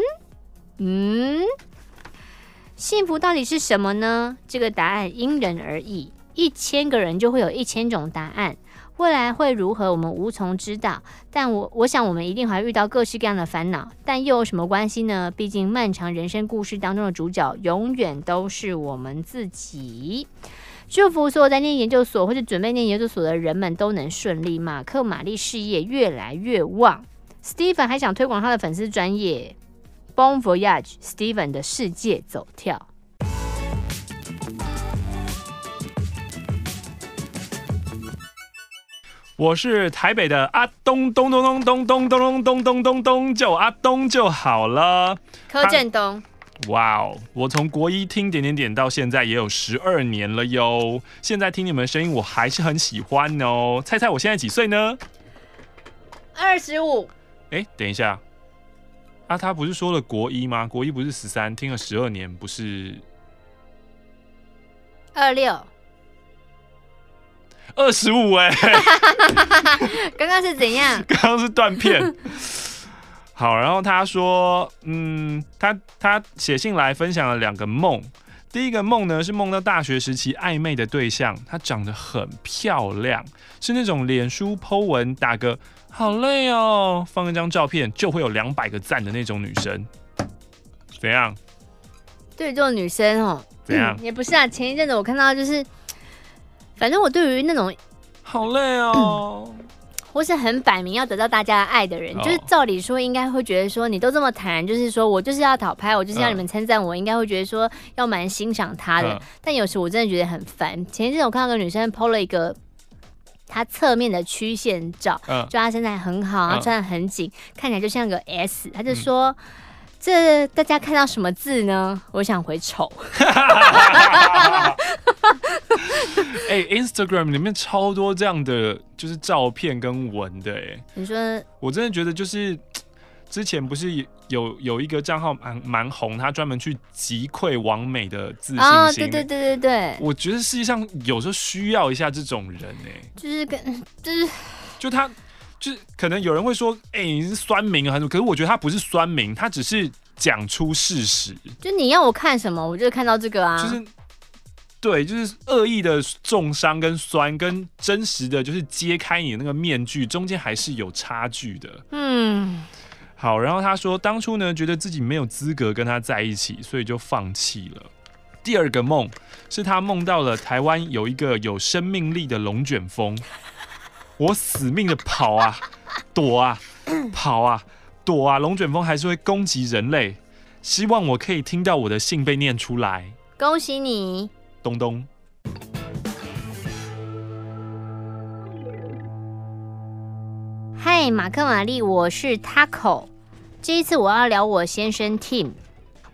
嗯，幸福到底是什么呢？这个答案因人而异。一千个人就会有一千种答案，未来会如何，我们无从知道。但我我想，我们一定还会遇到各式各样的烦恼，但又有什么关系呢？毕竟，漫长人生故事当中的主角，永远都是我们自己。祝福所有在念研究所或者准备念研究所的人们都能顺利，马克玛丽事业越来越旺。Steven 还想推广他的粉丝专业，Bon Voyage，Steven 的世界走跳。我是台北的阿东，东东东东东东东东东东东，叫我阿东就好了。柯震东，哇哦！我从国一听点点点到现在也有十二年了哟。现在听你们的声音，我还是很喜欢哦。猜猜我现在几岁呢？二十五。哎，等一下，啊，他不是说了国一吗？国一不是十三，听了十二年，不是二六。二十五哎，刚刚是怎样？刚刚是断片。好，然后他说，嗯，他他写信来分享了两个梦。第一个梦呢是梦到大学时期暧昧的对象，她长得很漂亮，是那种脸书 po 文打个好累哦，放一张照片就会有两百个赞的那种女生。怎样？对这种女生哦，怎样？嗯，也不是啊，前一阵子我看到就是。反正我对于那种好累哦，或是很摆明要得到大家的爱的人，就是照理说应该会觉得说，你都这么坦然，就是说我就是要讨拍，我就是要你们称赞我，应该会觉得说要蛮欣赏他的。但有时我真的觉得很烦。前一阵我看到个女生 PO 了一个她侧面的曲线照，就他身材很好，然后穿的很紧，看起来就像个 S，他就说。这大家看到什么字呢？我想回丑。哎，Instagram 里面超多这样的就是照片跟文的哎。你说，我真的觉得就是之前不是有有一个账号蛮蛮红，他专门去击溃王美的自信心。哦，对对对对对。我觉得世界上有时候需要一下这种人哎。就是跟就是就他。就是可能有人会说，哎、欸，你是酸民啊，还是？可是我觉得他不是酸民，他只是讲出事实。就你要我看什么，我就看到这个啊。就是对，就是恶意的重伤跟酸，跟真实的就是揭开你的那个面具，中间还是有差距的。嗯，好。然后他说，当初呢，觉得自己没有资格跟他在一起，所以就放弃了。第二个梦是他梦到了台湾有一个有生命力的龙卷风。我死命的跑啊，躲啊，跑啊，躲啊！龙卷风还是会攻击人类。希望我可以听到我的信被念出来。恭喜你，东东。嗨，马克玛丽，我是 Taco。这一次我要聊我先生 Tim。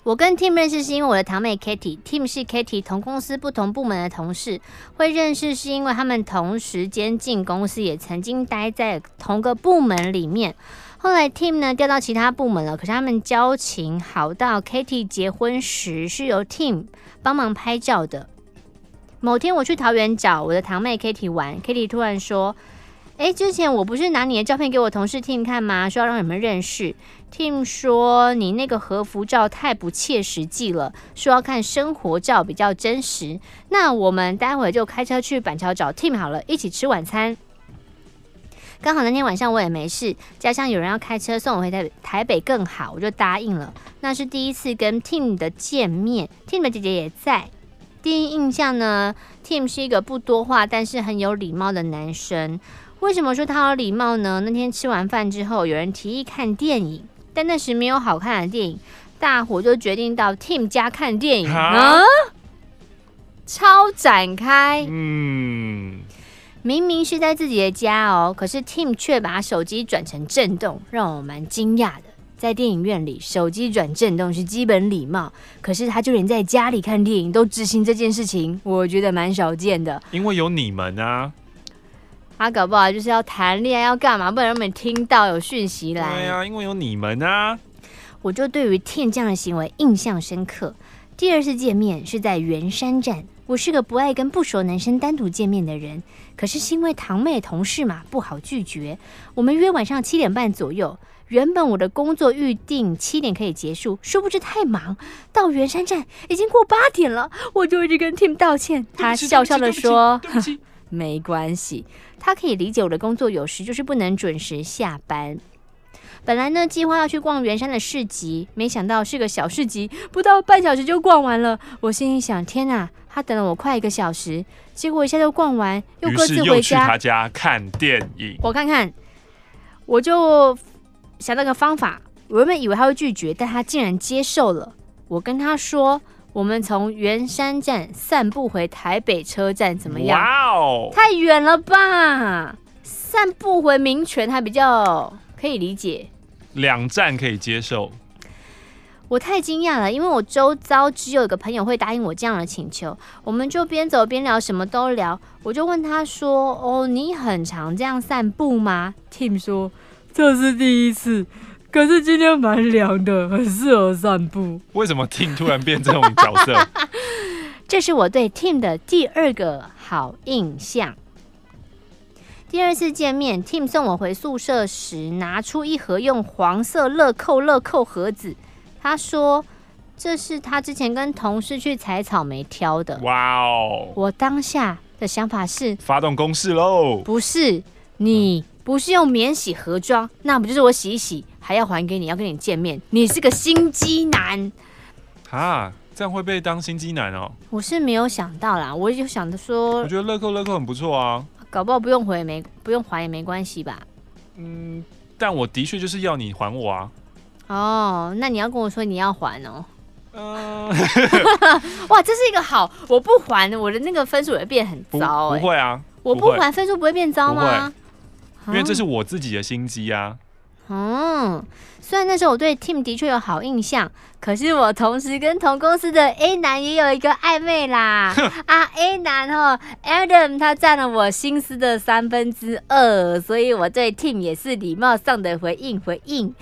我跟 Tim 认识是因为我的堂妹 Katie，Tim 是 Katie 同公司不同部门的同事，会认识是因为他们同时间进公司，也曾经待在同个部门里面。后来 Tim 呢调到其他部门了，可是他们交情好到 Katie 结婚时是由 Tim 帮忙拍照的。某天我去桃园找我的堂妹 Katie 玩，Katie 突然说。哎，之前我不是拿你的照片给我同事 Tim 看吗？说要让你们认识。Tim 说你那个和服照太不切实际了，说要看生活照比较真实。那我们待会就开车去板桥找 Tim 好了，一起吃晚餐。刚好那天晚上我也没事，加上有人要开车送我回台台北更好，我就答应了。那是第一次跟 Tim 的见面，Tim 的姐姐也在。第一印象呢，Tim 是一个不多话但是很有礼貌的男生。为什么说他有礼貌呢？那天吃完饭之后，有人提议看电影，但那时没有好看的电影，大伙就决定到 Tim 家看电影啊，超展开。嗯，明明是在自己的家哦，可是 Tim 却把手机转成震动，让我蛮惊讶的。在电影院里，手机转震动是基本礼貌，可是他就连在家里看电影都执行这件事情，我觉得蛮少见的。因为有你们啊。他搞不好就是要谈恋爱，要干嘛？不然让我们听到有讯息来。对啊，因为有你们啊。我就对于 Tim 这样的行为印象深刻。第二次见面是在圆山站。我是个不爱跟不熟男生单独见面的人，可是是因为堂妹同事嘛，不好拒绝。我们约晚上七点半左右。原本我的工作预定七点可以结束，殊不知太忙，到圆山站已经过八点了。我就一直跟 Tim 道歉，他笑笑的说。没关系，他可以理解我的工作有时就是不能准时下班。本来呢，计划要去逛圆山的市集，没想到是个小市集，不到半小时就逛完了。我心里想：天哪，他等了我快一个小时，结果一下就逛完，又各自回家。他家看电影。我看看，我就想到个方法，我原本以为他会拒绝，但他竟然接受了。我跟他说。我们从圆山站散步回台北车站怎么样？哇哦，太远了吧！散步回民权还比较可以理解，两站可以接受。我太惊讶了，因为我周遭只有一个朋友会答应我这样的请求。我们就边走边聊，什么都聊。我就问他说：“哦，你很常这样散步吗？”Tim 说：“这是第一次。”可是今天蛮凉的，很适合散步。为什么 Tim 突然变这种角色？这是我对 Tim 的第二个好印象。第二次见面，Tim 送我回宿舍时，拿出一盒用黄色乐扣乐扣盒子。他说：“这是他之前跟同事去采草莓挑的。”哇哦！我当下的想法是：发动攻势喽！不是，你不是用免洗盒装，那不就是我洗一洗？还要还给你，要跟你见面，你是个心机男啊！这样会被当心机男哦。我是没有想到啦，我就想着说，我觉得乐扣乐扣很不错啊，搞不好不用回没不用还也没关系吧。嗯，但我的确就是要你还我啊。哦，那你要跟我说你要还哦。嗯，哇，这是一个好，我不还我的那个分数也会变很糟欸。不会啊，我不还分数不会变糟吗？因为这是我自己的心机啊。嗯，虽然那时候我对 Tim 的确有好印象，可是我同时跟同公司的 A 男也有一个暧昧啦。啊，A 男哦，Adam 他占了我心思的三分之二，所以我对 Tim 也是礼貌上的回应回应。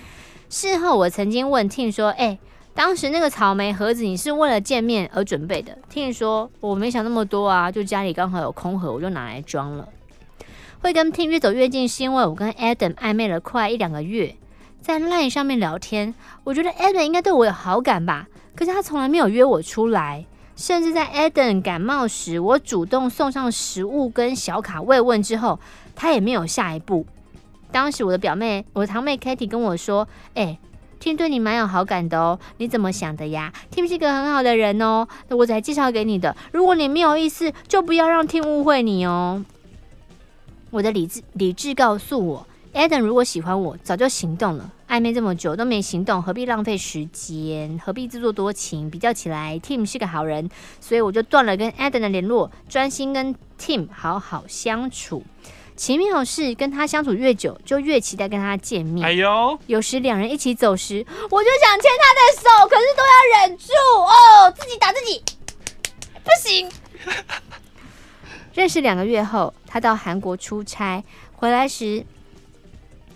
事后我曾经问 Tim 说：“哎、欸，当时那个草莓盒子你是为了见面而准备的？”Tim 说：“我没想那么多啊，就家里刚好有空盒，我就拿来装了。”会跟 Tim 越走越近，是因为我跟 Adam 暧昧了快一两个月，在 LINE 上面聊天。我觉得 Adam 应该对我有好感吧，可是他从来没有约我出来，甚至在 Adam 感冒时，我主动送上食物跟小卡慰问之后，他也没有下一步。当时我的表妹，我的堂妹 Katie 跟我说：“哎，Tim 对你蛮有好感的哦，你怎么想的呀？Tim 是一个很好的人哦，那我才介绍给你的。如果你没有意思，就不要让 Tim 误会你哦。”我的理智理智告诉我，Adam 如果喜欢我，早就行动了。暧昧这么久都没行动，何必浪费时间？何必自作多情？比较起来，Tim 是个好人，所以我就断了跟 Adam 的联络，专心跟 Tim 好好相处。奇妙是，跟他相处越久，就越期待跟他见面。哎呦，有时两人一起走时，我就想牵他的手，可是都要忍住哦，自己打自己，不行。认识两个月后，他到韩国出差，回来时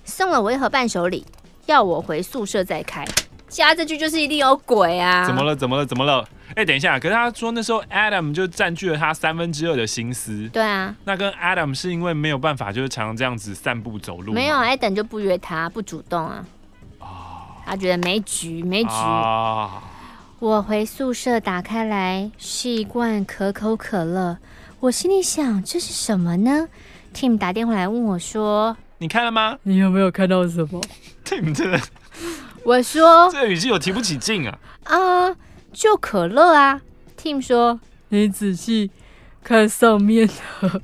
送了我一盒伴手礼，要我回宿舍再开。加这句就是一定有鬼啊！怎么了？怎么了？怎么了？哎、欸，等一下，可是他说那时候 Adam 就占据了他三分之二的心思。对啊，那跟 Adam 是因为没有办法，就是常常这样子散步走路。没有，Adam 就不约他，不主动啊。哦、他觉得没局，没局。哦、我回宿舍打开来是一罐可口可乐。我心里想，这是什么呢？Tim 打电话来问我说：“你看了吗？你有没有看到什么？”Tim 真的，我说：“这个语气有提不起劲啊。”啊，就可乐啊。Tim 说：“你仔细看上面的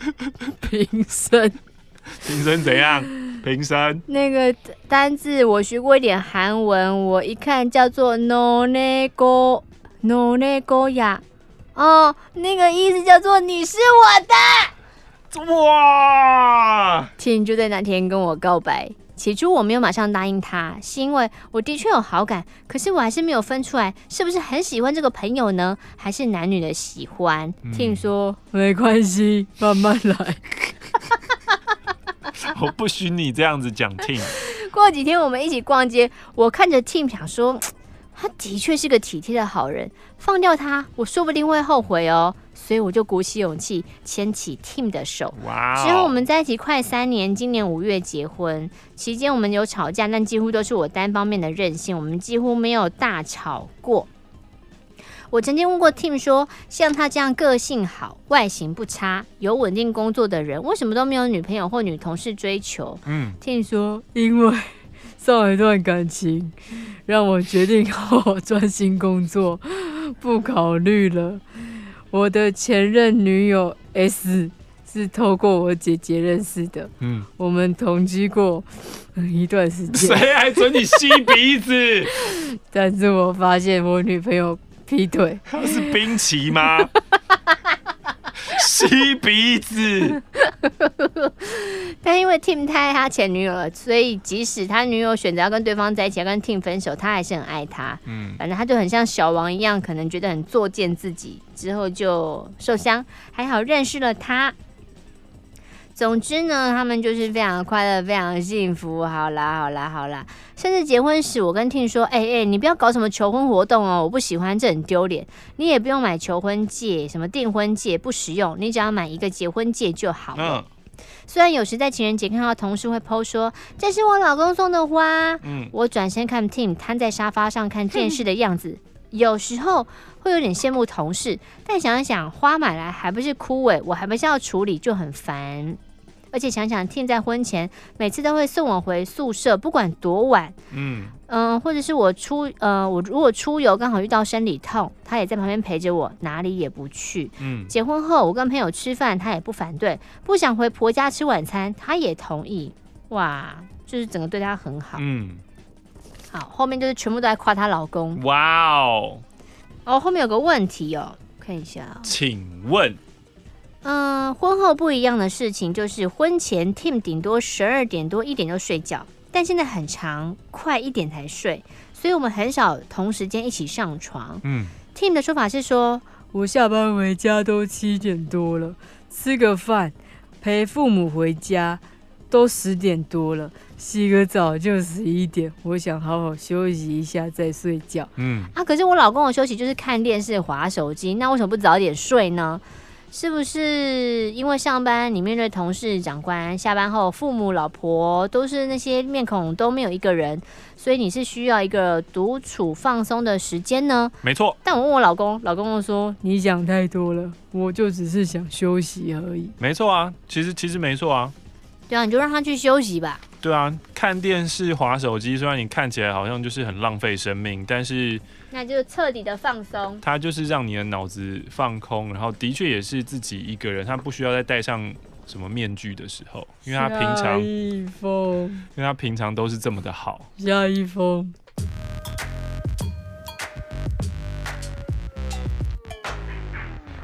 瓶身，瓶身怎样？瓶身那个单字我学过一点韩文，我一看叫做 no nego no nego 呀，哦，那个意思叫做你是我的。哇！Tim 就在那天跟我告白。起初我没有马上答应他，是因为我的确有好感，可是我还是没有分出来是不是很喜欢这个朋友呢，还是男女的喜欢。听、嗯、说没关系，慢慢来。我不许你这样子讲。Tim，过几天我们一起逛街，我看着 Tim 想说，他的确是个体贴的好人，放掉他，我说不定会后悔哦。所以我就鼓起勇气牵起 Tim 的手。哇！之后我们在一起快三年，今年五月结婚。期间我们有吵架，但几乎都是我单方面的任性，我们几乎没有大吵过。我曾经问过 Tim 说，像他这样个性好、外形不差、有稳定工作的人，为什么都没有女朋友或女同事追求？嗯，Tim 说，因为上一段感情让我决定好好专心工作，不考虑了。我的前任女友 S 是透过我姐姐认识的，嗯，我们同居过一段时间。谁还准你吸鼻子？但是我发现我女朋友劈腿。他是冰淇吗？吸鼻子，但因为 Tim 太爱他前女友了，所以即使他女友选择要跟对方在一起，要跟 Tim 分手，他还是很爱他。嗯，反正他就很像小王一样，可能觉得很作践自己，之后就受伤。还好认识了他。总之呢，他们就是非常快乐，非常幸福。好啦，好啦，好啦。甚至结婚时，我跟 Tim 说：“哎、欸、哎、欸，你不要搞什么求婚活动哦，我不喜欢，这很丢脸。你也不用买求婚戒，什么订婚戒不实用，你只要买一个结婚戒就好了。嗯、虽然有时在情人节看到同事会 po 说这是我老公送的花，嗯，我转身看 Tim 瘫在沙发上看电视的样子，有时候会有点羡慕同事，但想一想，花买来还不是枯萎，我还不是要处理，就很烦。”而且想想，Tim 在婚前每次都会送我回宿舍，不管多晚，嗯嗯、呃，或者是我出呃，我如果出游刚好遇到生理痛，他也在旁边陪着我，哪里也不去。嗯，结婚后我跟朋友吃饭，他也不反对；不想回婆家吃晚餐，他也同意。哇，就是整个对他很好。嗯，好，后面就是全部都在夸她老公。哇哦，哦，后面有个问题哦，看一下，请问。嗯，婚后不一样的事情就是，婚前 Tim 顶多十二点多一点就睡觉，但现在很长，快一点才睡，所以我们很少同时间一起上床。嗯，Tim 的说法是说，我下班回家都七点多了，吃个饭，陪父母回家都十点多了，洗个澡就十一点，我想好好休息一下再睡觉。嗯，啊，可是我老公的休息就是看电视、划手机，那为什么不早点睡呢？是不是因为上班你面对同事、长官，下班后父母、老婆都是那些面孔都没有一个人，所以你是需要一个独处放松的时间呢？没错。但我问我老公，老公就说：“你想太多了，我就只是想休息而已。”没错啊，其实其实没错啊。对啊，你就让他去休息吧。对啊，看电视、划手机，虽然你看起来好像就是很浪费生命，但是。那就是彻底的放松，他就是让你的脑子放空，然后的确也是自己一个人，他不需要再戴上什么面具的时候，因为他平常，因为他平常都是这么的好。下一封，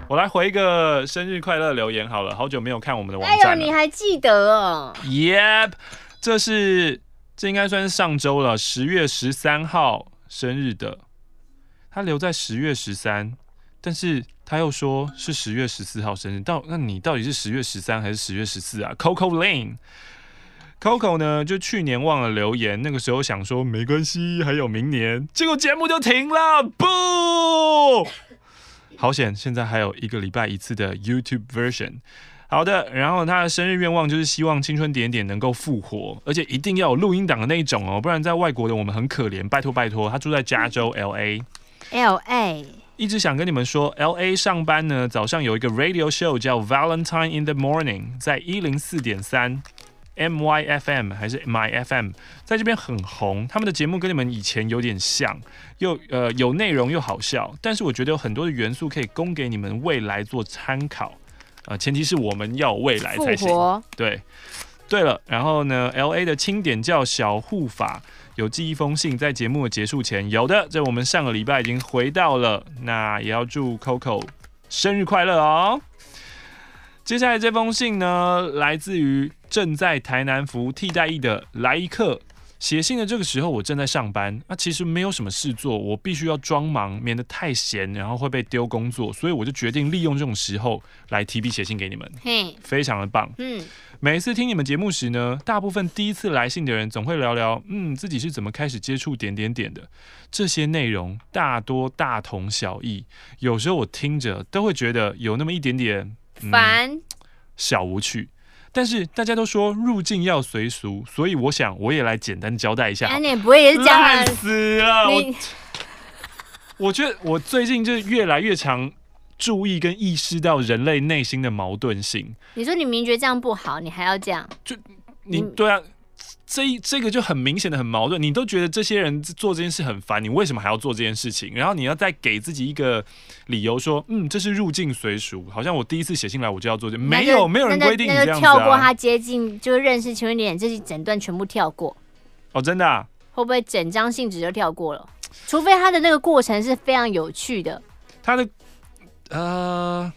我来回一个生日快乐留言好了，好久没有看我们的网站了。哎呦，你还记得哦？Yep，这是这应该算是上周了，十月十三号。生日的，他留在十月十三，但是他又说是十月十四号生日。到那你到底是十月十三还是十月十四啊？Coco Lane，Coco 呢？就去年忘了留言，那个时候想说没关系，还有明年，结果节目就停了，不，好险！现在还有一个礼拜一次的 YouTube version。好的，然后他的生日愿望就是希望青春点点能够复活，而且一定要有录音档的那一种哦，不然在外国的我们很可怜。拜托拜托，他住在加州 LA LA，LA 一直想跟你们说，LA 上班呢，早上有一个 radio show 叫 Valentine in the Morning，在一零四点三 MYFM 还是 MyFM，在这边很红。他们的节目跟你们以前有点像，又呃有内容又好笑，但是我觉得有很多的元素可以供给你们未来做参考。啊，前提是我们要未来才行。对，对了，然后呢，LA 的清点叫小护法有寄一封信，在节目的结束前，有的，这我们上个礼拜已经回到了，那也要祝 Coco 生日快乐哦。接下来这封信呢，来自于正在台南服替代役的莱伊克。写信的这个时候，我正在上班，那、啊、其实没有什么事做，我必须要装忙，免得太闲，然后会被丢工作，所以我就决定利用这种时候来提笔写信给你们，嘿，非常的棒。嗯，每一次听你们节目时呢，大部分第一次来信的人总会聊聊，嗯，自己是怎么开始接触点点点的，这些内容大多大同小异，有时候我听着都会觉得有那么一点点烦、嗯，小无趣。但是大家都说入境要随俗，所以我想我也来简单交代一下。你不会也是这样？烂死了！我 我觉得我最近就越来越常注意跟意识到人类内心的矛盾性。你说你明觉这样不好，你还要这样？就你对啊。这这个就很明显的很矛盾，你都觉得这些人做这件事很烦，你为什么还要做这件事情？然后你要再给自己一个理由说，嗯，这是入境随俗，好像我第一次写信来我就要做这，没有没有人规定你这样子啊。那就跳过他接近就是认识请问点，这些整段全部跳过。哦，真的啊？会不会整张信纸就跳过了？除非他的那个过程是非常有趣的。他的呃。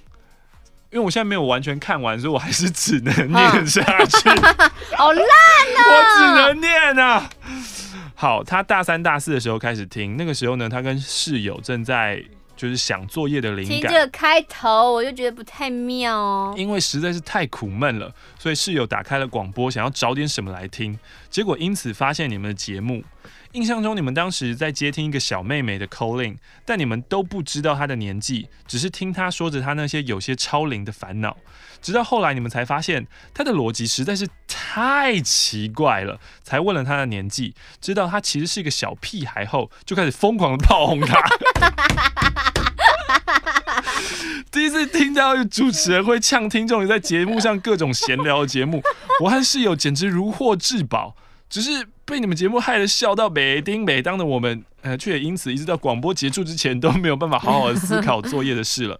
因为我现在没有完全看完，所以我还是只能念下去。好烂啊！我只能念啊。好，他大三大四的时候开始听，那个时候呢，他跟室友正在就是想作业的灵感。听这个开头，我就觉得不太妙哦。因为实在是太苦闷了，所以室友打开了广播，想要找点什么来听，结果因此发现你们的节目。印象中，你们当时在接听一个小妹妹的 calling，但你们都不知道她的年纪，只是听她说着她那些有些超龄的烦恼。直到后来，你们才发现她的逻辑实在是太奇怪了，才问了她的年纪，知道她其实是一个小屁孩后，就开始疯狂的炮轰她。第一次听到主持人会呛听众在节目上各种闲聊的节目，我和室友简直如获至宝。只是被你们节目害得笑到每叮每当的我们，呃，却也因此一直到广播结束之前都没有办法好好思考作业的事了。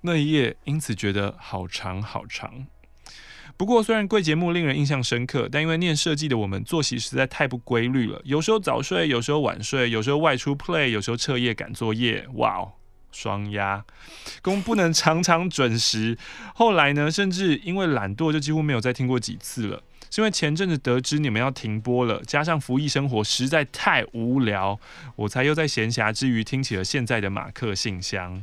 那一夜因此觉得好长好长。不过虽然贵节目令人印象深刻，但因为念设计的我们作息实在太不规律了，有时候早睡，有时候晚睡，有时候外出 play，有时候彻夜赶作业。哇哦，双压，工不能常常准时。后来呢，甚至因为懒惰，就几乎没有再听过几次了。是因为前阵子得知你们要停播了，加上服役生活实在太无聊，我才又在闲暇之余听起了现在的马克信箱。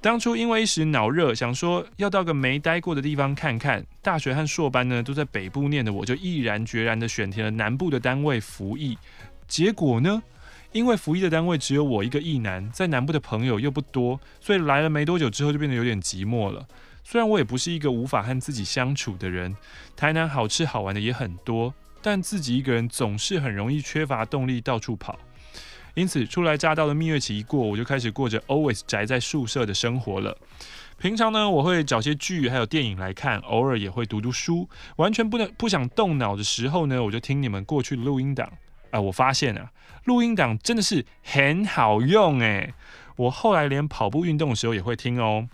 当初因为一时脑热，想说要到个没待过的地方看看，大学和硕班呢都在北部念的，我就毅然决然的选填了南部的单位服役。结果呢，因为服役的单位只有我一个役男，在南部的朋友又不多，所以来了没多久之后就变得有点寂寞了。虽然我也不是一个无法和自己相处的人，台南好吃好玩的也很多，但自己一个人总是很容易缺乏动力到处跑。因此，初来乍到的蜜月期一过，我就开始过着 always 宅在宿舍的生活了。平常呢，我会找些剧还有电影来看，偶尔也会读读书。完全不能不想动脑的时候呢，我就听你们过去的录音档。啊、我发现啊，录音档真的是很好用诶。我后来连跑步运动的时候也会听哦。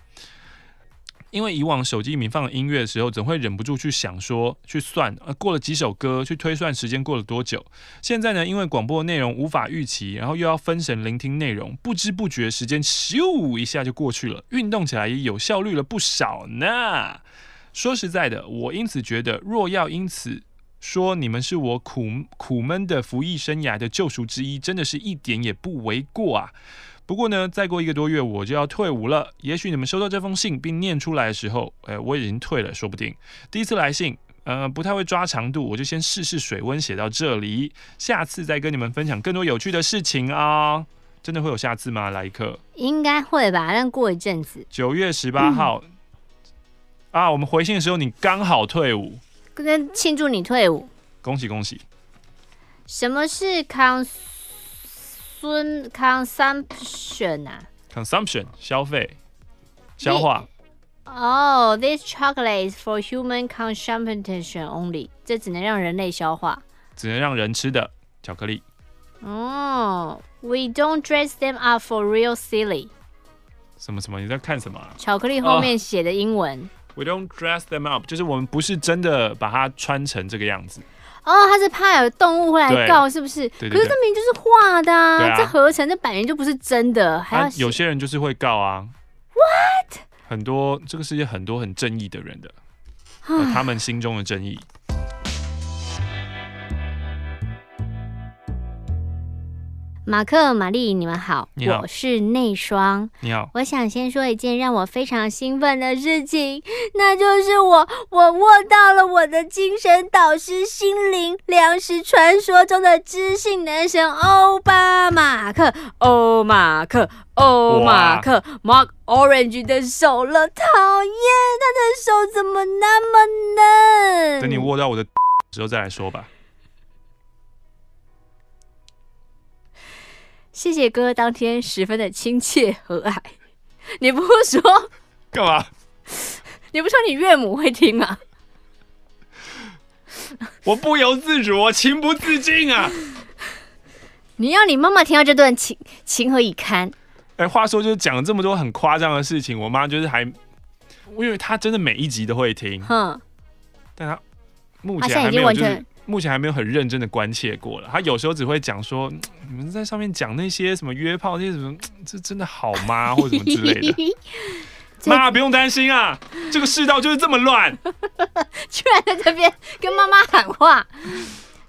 因为以往手机里面放音乐的时候，总会忍不住去想说、去算，呃，过了几首歌，去推算时间过了多久。现在呢，因为广播内容无法预期，然后又要分神聆听内容，不知不觉时间咻一下就过去了，运动起来也有效率了不少呢。说实在的，我因此觉得，若要因此说你们是我苦苦闷的服役生涯的救赎之一，真的是一点也不为过啊。不过呢，再过一个多月我就要退伍了。也许你们收到这封信并念出来的时候，呃，我已经退了，说不定。第一次来信，呃，不太会抓长度，我就先试试水温，写到这里。下次再跟你们分享更多有趣的事情啊、哦！真的会有下次吗？来一刻，应该会吧。但过一阵子，九月十八号、嗯、啊，我们回信的时候你刚好退伍，跟庆祝你退伍，恭喜恭喜。什么是康？consumption 啊，consumption 消费消化。哦、oh,，this chocolate is for human consumption only，这只能让人类消化，只能让人吃的巧克力。哦、oh,，we don't dress them up for real silly。什么什么？你在看什么、啊？巧克力后面写的英文。We don't dress them up，就是我们不是真的把它穿成这个样子。哦，他是怕有动物会来告，是不是？对对对，可是这明明就是画的啊，啊这合成这摆明就不是真的，还要、啊、有些人就是会告啊。What？很多这个世界很多很正义的人的，他们心中的正义。马克、玛丽，你们好，你好，我是内双。你好，我想先说一件让我非常兴奋的事情，那就是我我握到了我的精神导师、心灵粮食传说中的知性男神欧巴马克，欧马克，欧马克，Mark Orange 的手了，讨厌，他的手怎么那么嫩？等你握到我的 时候再来说吧。谢谢哥，当天十分的亲切和蔼。你不说 干嘛？你不说你岳母会听吗？我不由自主，我情不自禁啊！你要你妈妈听到这段情情何以堪？哎、欸，话说就是讲了这么多很夸张的事情，我妈就是还，因为她真的每一集都会听，哼，但她目前还没有就是。目前还没有很认真的关切过了，他有时候只会讲说，你们在上面讲那些什么约炮那些什么，这真的好吗？或者什么之类的。妈不用担心啊，这个世道就是这么乱。居然在这边跟妈妈喊话。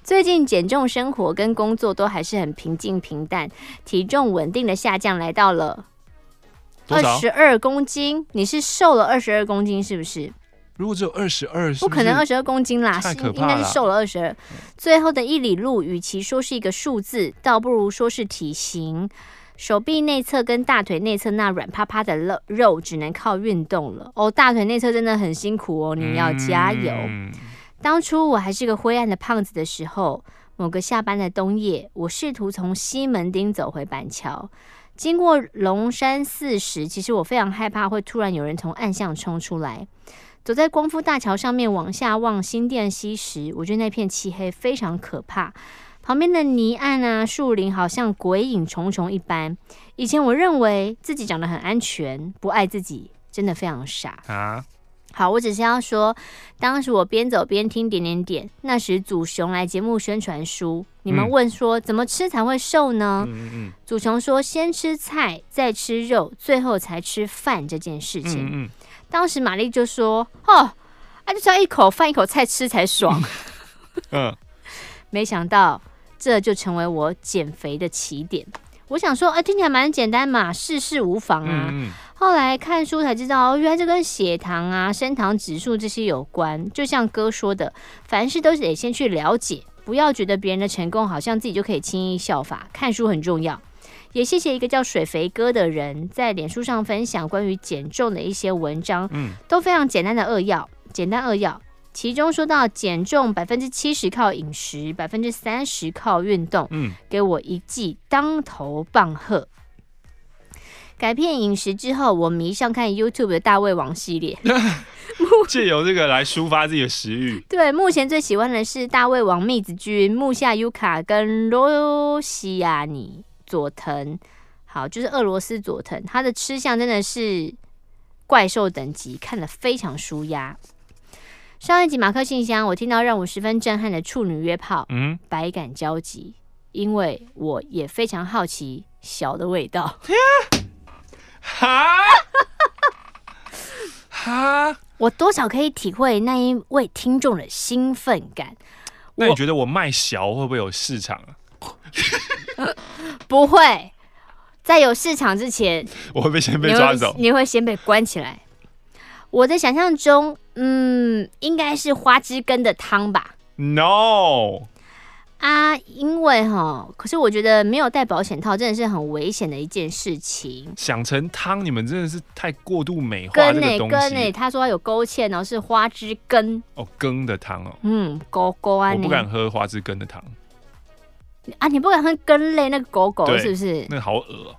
最近减重生活跟工作都还是很平静平淡，体重稳定的下降，来到了二十二公斤。你是瘦了二十二公斤是不是？如果只有二十二，不可能二十二公斤啦，太可怕，应该是瘦了二十二。最后的一里路，与其说是一个数字，倒不如说是体型。手臂内侧跟大腿内侧那软趴趴的肉肉，只能靠运动了。哦，大腿内侧真的很辛苦哦，你要加油。嗯、当初我还是个灰暗的胖子的时候，某个下班的冬夜，我试图从西门町走回板桥，经过龙山寺时，其实我非常害怕会突然有人从暗巷冲出来。走在光复大桥上面往下望新店溪时，我觉得那片漆黑非常可怕，旁边的泥岸啊、树林好像鬼影重重一般。以前我认为自己长得很安全，不爱自己真的非常傻啊。好，我只是要说，当时我边走边听点点点。那时祖雄来节目宣传书，你们问说怎么吃才会瘦呢？嗯嗯嗯。祖雄说先吃菜，再吃肉，最后才吃饭这件事情。当时玛丽就说：“哦，啊，就是要一口饭一口菜吃才爽。”嗯，没想到这就成为我减肥的起点。我想说，哎，听起来蛮简单嘛，试试无妨啊。后来看书才知道，原来这跟血糖啊、升糖指数这些有关。就像哥说的，凡事都得先去了解，不要觉得别人的成功好像自己就可以轻易效法。看书很重要。也谢谢一个叫水肥哥的人在脸书上分享关于减重的一些文章，嗯，都非常简单的扼要，简单扼要。其中说到减重百分之七十靠饮食，百分之三十靠运动，嗯，给我一记当头棒喝。改变饮食之后，我迷上看 YouTube 的大胃王系列，借由这个来抒发自己的食欲。对，目前最喜欢的是大胃王蜜子君、木下优卡跟罗西亚尼。佐藤，好，就是俄罗斯佐藤，他的吃相真的是怪兽等级，看得非常舒压。上一集马克信箱，我听到让我十分震撼的处女约炮，嗯，百感交集，因为我也非常好奇小的味道。哈，哈，我多少可以体会那一位听众的兴奋感。那你觉得我卖小会不会有市场啊？不会，在有市场之前，我会被先被抓走，你会，你会先被关起来。我的想象中，嗯，应该是花枝根的汤吧？No，啊，因为哈，可是我觉得没有带保险套真的是很危险的一件事情。想成汤，你们真的是太过度美化这个东西。羹呢？他说他有勾芡，然后是花枝根哦，羹的汤哦，嗯，勾勾啊，我不敢喝花枝根的汤。啊，你不敢看根类那个狗狗是不是？那个好恶。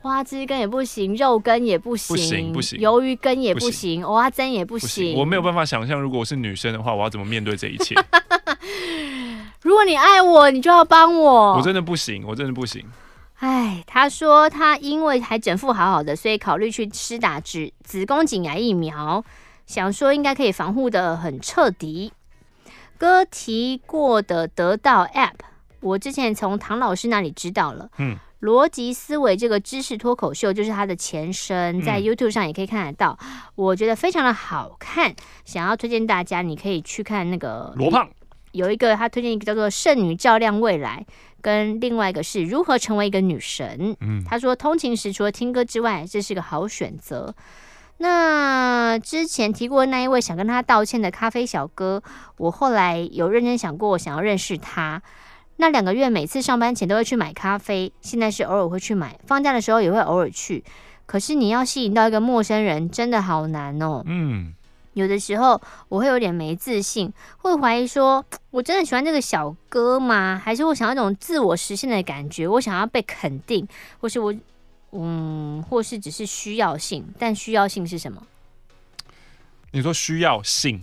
花枝根也不行，肉根也不行，不行不行，鱿鱼根也不行，蚵仔煎也不行，不行。我没有办法想象，如果我是女生的话，我要怎么面对这一切？如果你爱我，你就要帮我。我真的不行，我真的不行。哎，他说他因为还整副好好的，所以考虑去施打子子宫颈癌疫苗，想说应该可以防护的很彻底。哥提过的得到 App，我之前从唐老师那里知道了。嗯，逻辑思维这个知识脱口秀就是它的前身，在 YouTube 上也可以看得到，嗯、我觉得非常的好看，想要推荐大家，你可以去看那个罗胖，有一个他推荐一个叫做《圣女照亮未来》，跟另外一个是如何成为一个女神。嗯，他说通勤时除了听歌之外，这是个好选择。那之前提过那一位想跟他道歉的咖啡小哥，我后来有认真想过，我想要认识他。那两个月每次上班前都会去买咖啡，现在是偶尔会去买，放假的时候也会偶尔去。可是你要吸引到一个陌生人，真的好难哦。嗯，有的时候我会有点没自信，会怀疑说，我真的喜欢这个小哥吗？还是我想要一种自我实现的感觉？我想要被肯定，或是我。嗯，或是只是需要性，但需要性是什么？你说需要性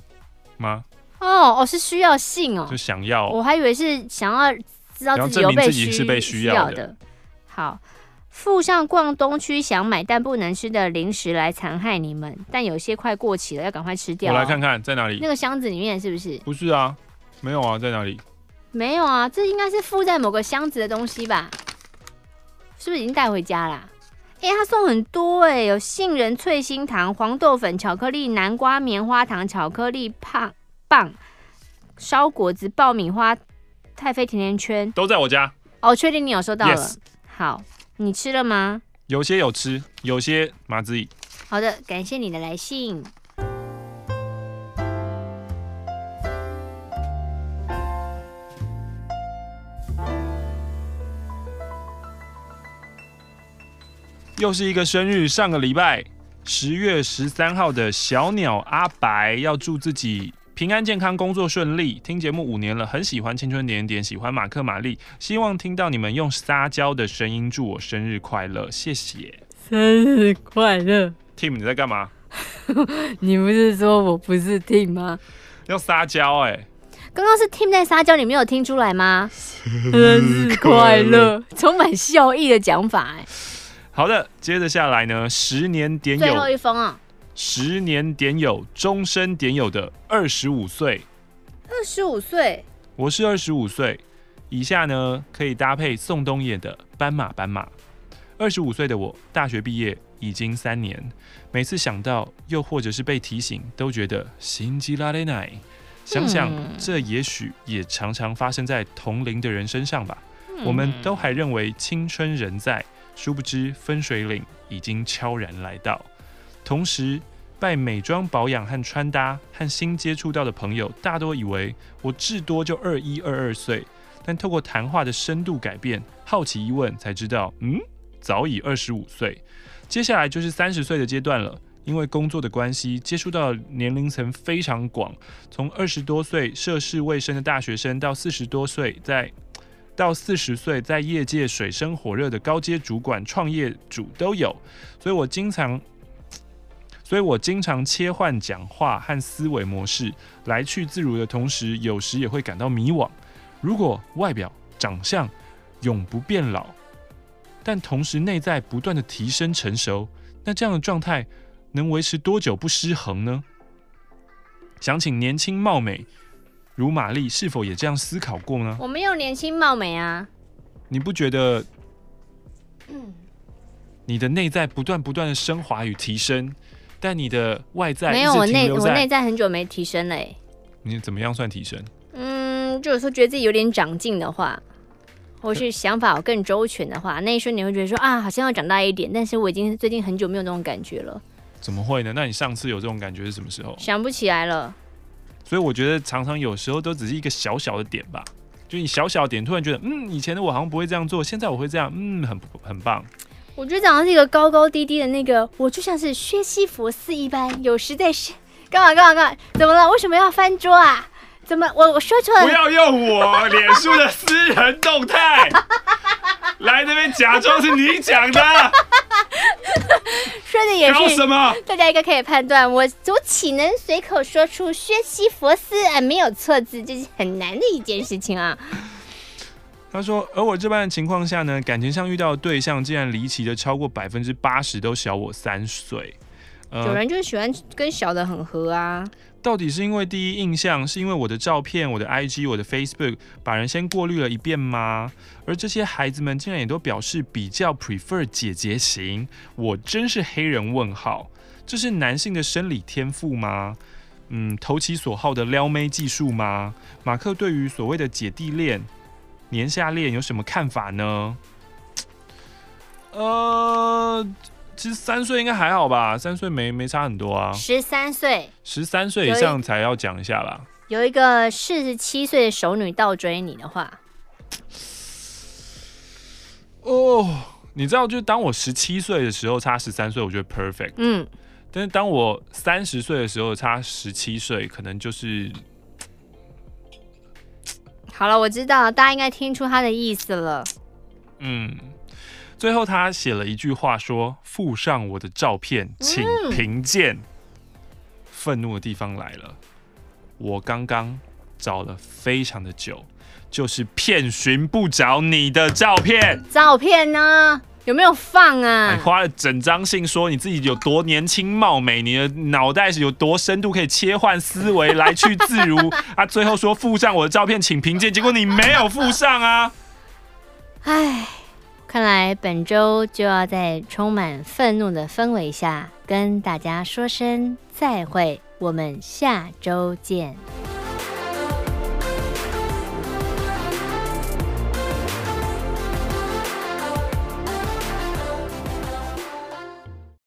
吗？哦哦，是需要性哦，就想要。我还以为是想要知道自己有被需是被需要的。好，附上逛东区想买但不能吃的零食来残害你们，但有些快过期了，要赶快吃掉哦。我来看看在哪里？那个箱子里面是不是？不是啊，没有啊，在哪里？没有啊，这应该是附在某个箱子的东西吧？是不是已经带回家了？哎、欸，他送很多哎、欸，有杏仁脆心糖、黄豆粉、巧克力、南瓜棉花糖、巧克力棒棒、烧果子、爆米花、太妃甜甜圈，都在我家。哦，确定你有收到了？Yes. 好，你吃了吗？有些有吃，有些麻子意。好的，感谢你的来信。又是一个生日，上个礼拜十月十三号的小鸟阿白要祝自己平安健康，工作顺利。听节目五年了，很喜欢青春点点，喜欢马克玛丽，希望听到你们用撒娇的声音祝我生日快乐，谢谢。生日快乐，Tim，你在干嘛？你不是说我不是 Tim 吗？要撒娇哎！刚刚是 Tim 在撒娇，你没有听出来吗？生日快乐，充满笑意的讲法哎。好的，接着下来呢，十年点友，最后一封啊，十年点友，终身点友的二十五岁，二十五岁，我是二十五岁，以下呢可以搭配宋冬野的《斑马斑马》。二十五岁的我，大学毕业已经三年，每次想到，又或者是被提醒，都觉得心机拉累奶。想想，这也许也常常发生在同龄的人身上吧。嗯、我们都还认为青春仍在。殊不知分水岭已经悄然来到，同时拜美妆保养和穿搭和新接触到的朋友，大多以为我至多就二一二二岁，但透过谈话的深度改变，好奇一问才知道，嗯，早已二十五岁。接下来就是三十岁的阶段了，因为工作的关系，接触到年龄层非常广，从二十多岁涉世未深的大学生，到四十多岁在。到四十岁，在业界水深火热的高阶主管、创业主都有，所以我经常，所以我经常切换讲话和思维模式，来去自如的同时，有时也会感到迷惘。如果外表长相永不变老，但同时内在不断的提升成熟，那这样的状态能维持多久不失衡呢？想请年轻貌美。如玛丽是否也这样思考过呢？我没有年轻貌美啊。你不觉得？你的内在不断不断的升华与提升，但你的外在没有，我内我内在很久没提升嘞、欸。你怎么样算提升？嗯，就有时候觉得自己有点长进的话，或是想法更周全的话，那一瞬你会觉得说啊，好像要长大一点。但是我已经最近很久没有那种感觉了。怎么会呢？那你上次有这种感觉是什么时候？想不起来了。所以我觉得常常有时候都只是一个小小的点吧，就你小小的点突然觉得，嗯，以前的我好像不会这样做，现在我会这样，嗯，很很棒。我觉得长得是一个高高低低的那个，我就像是薛西佛斯一般，有时在是干嘛干嘛干嘛？怎么了？为什么要翻桌啊？怎么我我说错了？不要用我脸书的私人动态来这边假装是你讲的。说的也是，什么？大家应该可以判断，我我岂能随口说出薛西佛斯啊没有错字，这是很难的一件事情啊。他说，而我这般的情况下呢，感情上遇到的对象竟然离奇的超过百分之八十都小我三岁。有人就喜欢跟小的很合啊。到底是因为第一印象，是因为我的照片、我的 IG、我的 Facebook 把人先过滤了一遍吗？而这些孩子们竟然也都表示比较 prefer 姐姐型，我真是黑人问号。这是男性的生理天赋吗？嗯，投其所好的撩妹技术吗？马克对于所谓的姐弟恋、年下恋有什么看法呢？呃。其实三岁应该还好吧，三岁没没差很多啊。十三岁，十三岁以上才要讲一下啦。有一个四十七岁的熟女倒追你的话，哦，你知道，就当我十七岁的时候差十三岁，我觉得 perfect。嗯，但是当我三十岁的时候差十七岁，可能就是……好了，我知道，大家应该听出他的意思了。嗯。最后，他写了一句话说：“附上我的照片，请评鉴。嗯”愤怒的地方来了，我刚刚找了非常的久，就是遍寻不着你的照片。照片呢？有没有放啊？你花了整张信说你自己有多年轻貌美，你的脑袋是有多深度，可以切换思维，来去自如 啊！最后说附上我的照片，请评鉴，结果你没有附上啊！唉。看来本周就要在充满愤怒的氛围下跟大家说声再会，我们下周见。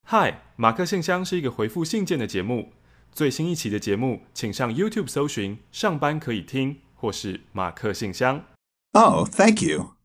嗨，马克信箱是一个回复信件的节目。最新一期的节目，请上 YouTube 搜寻“上班可以听”或是“马克信箱”。Oh, thank you.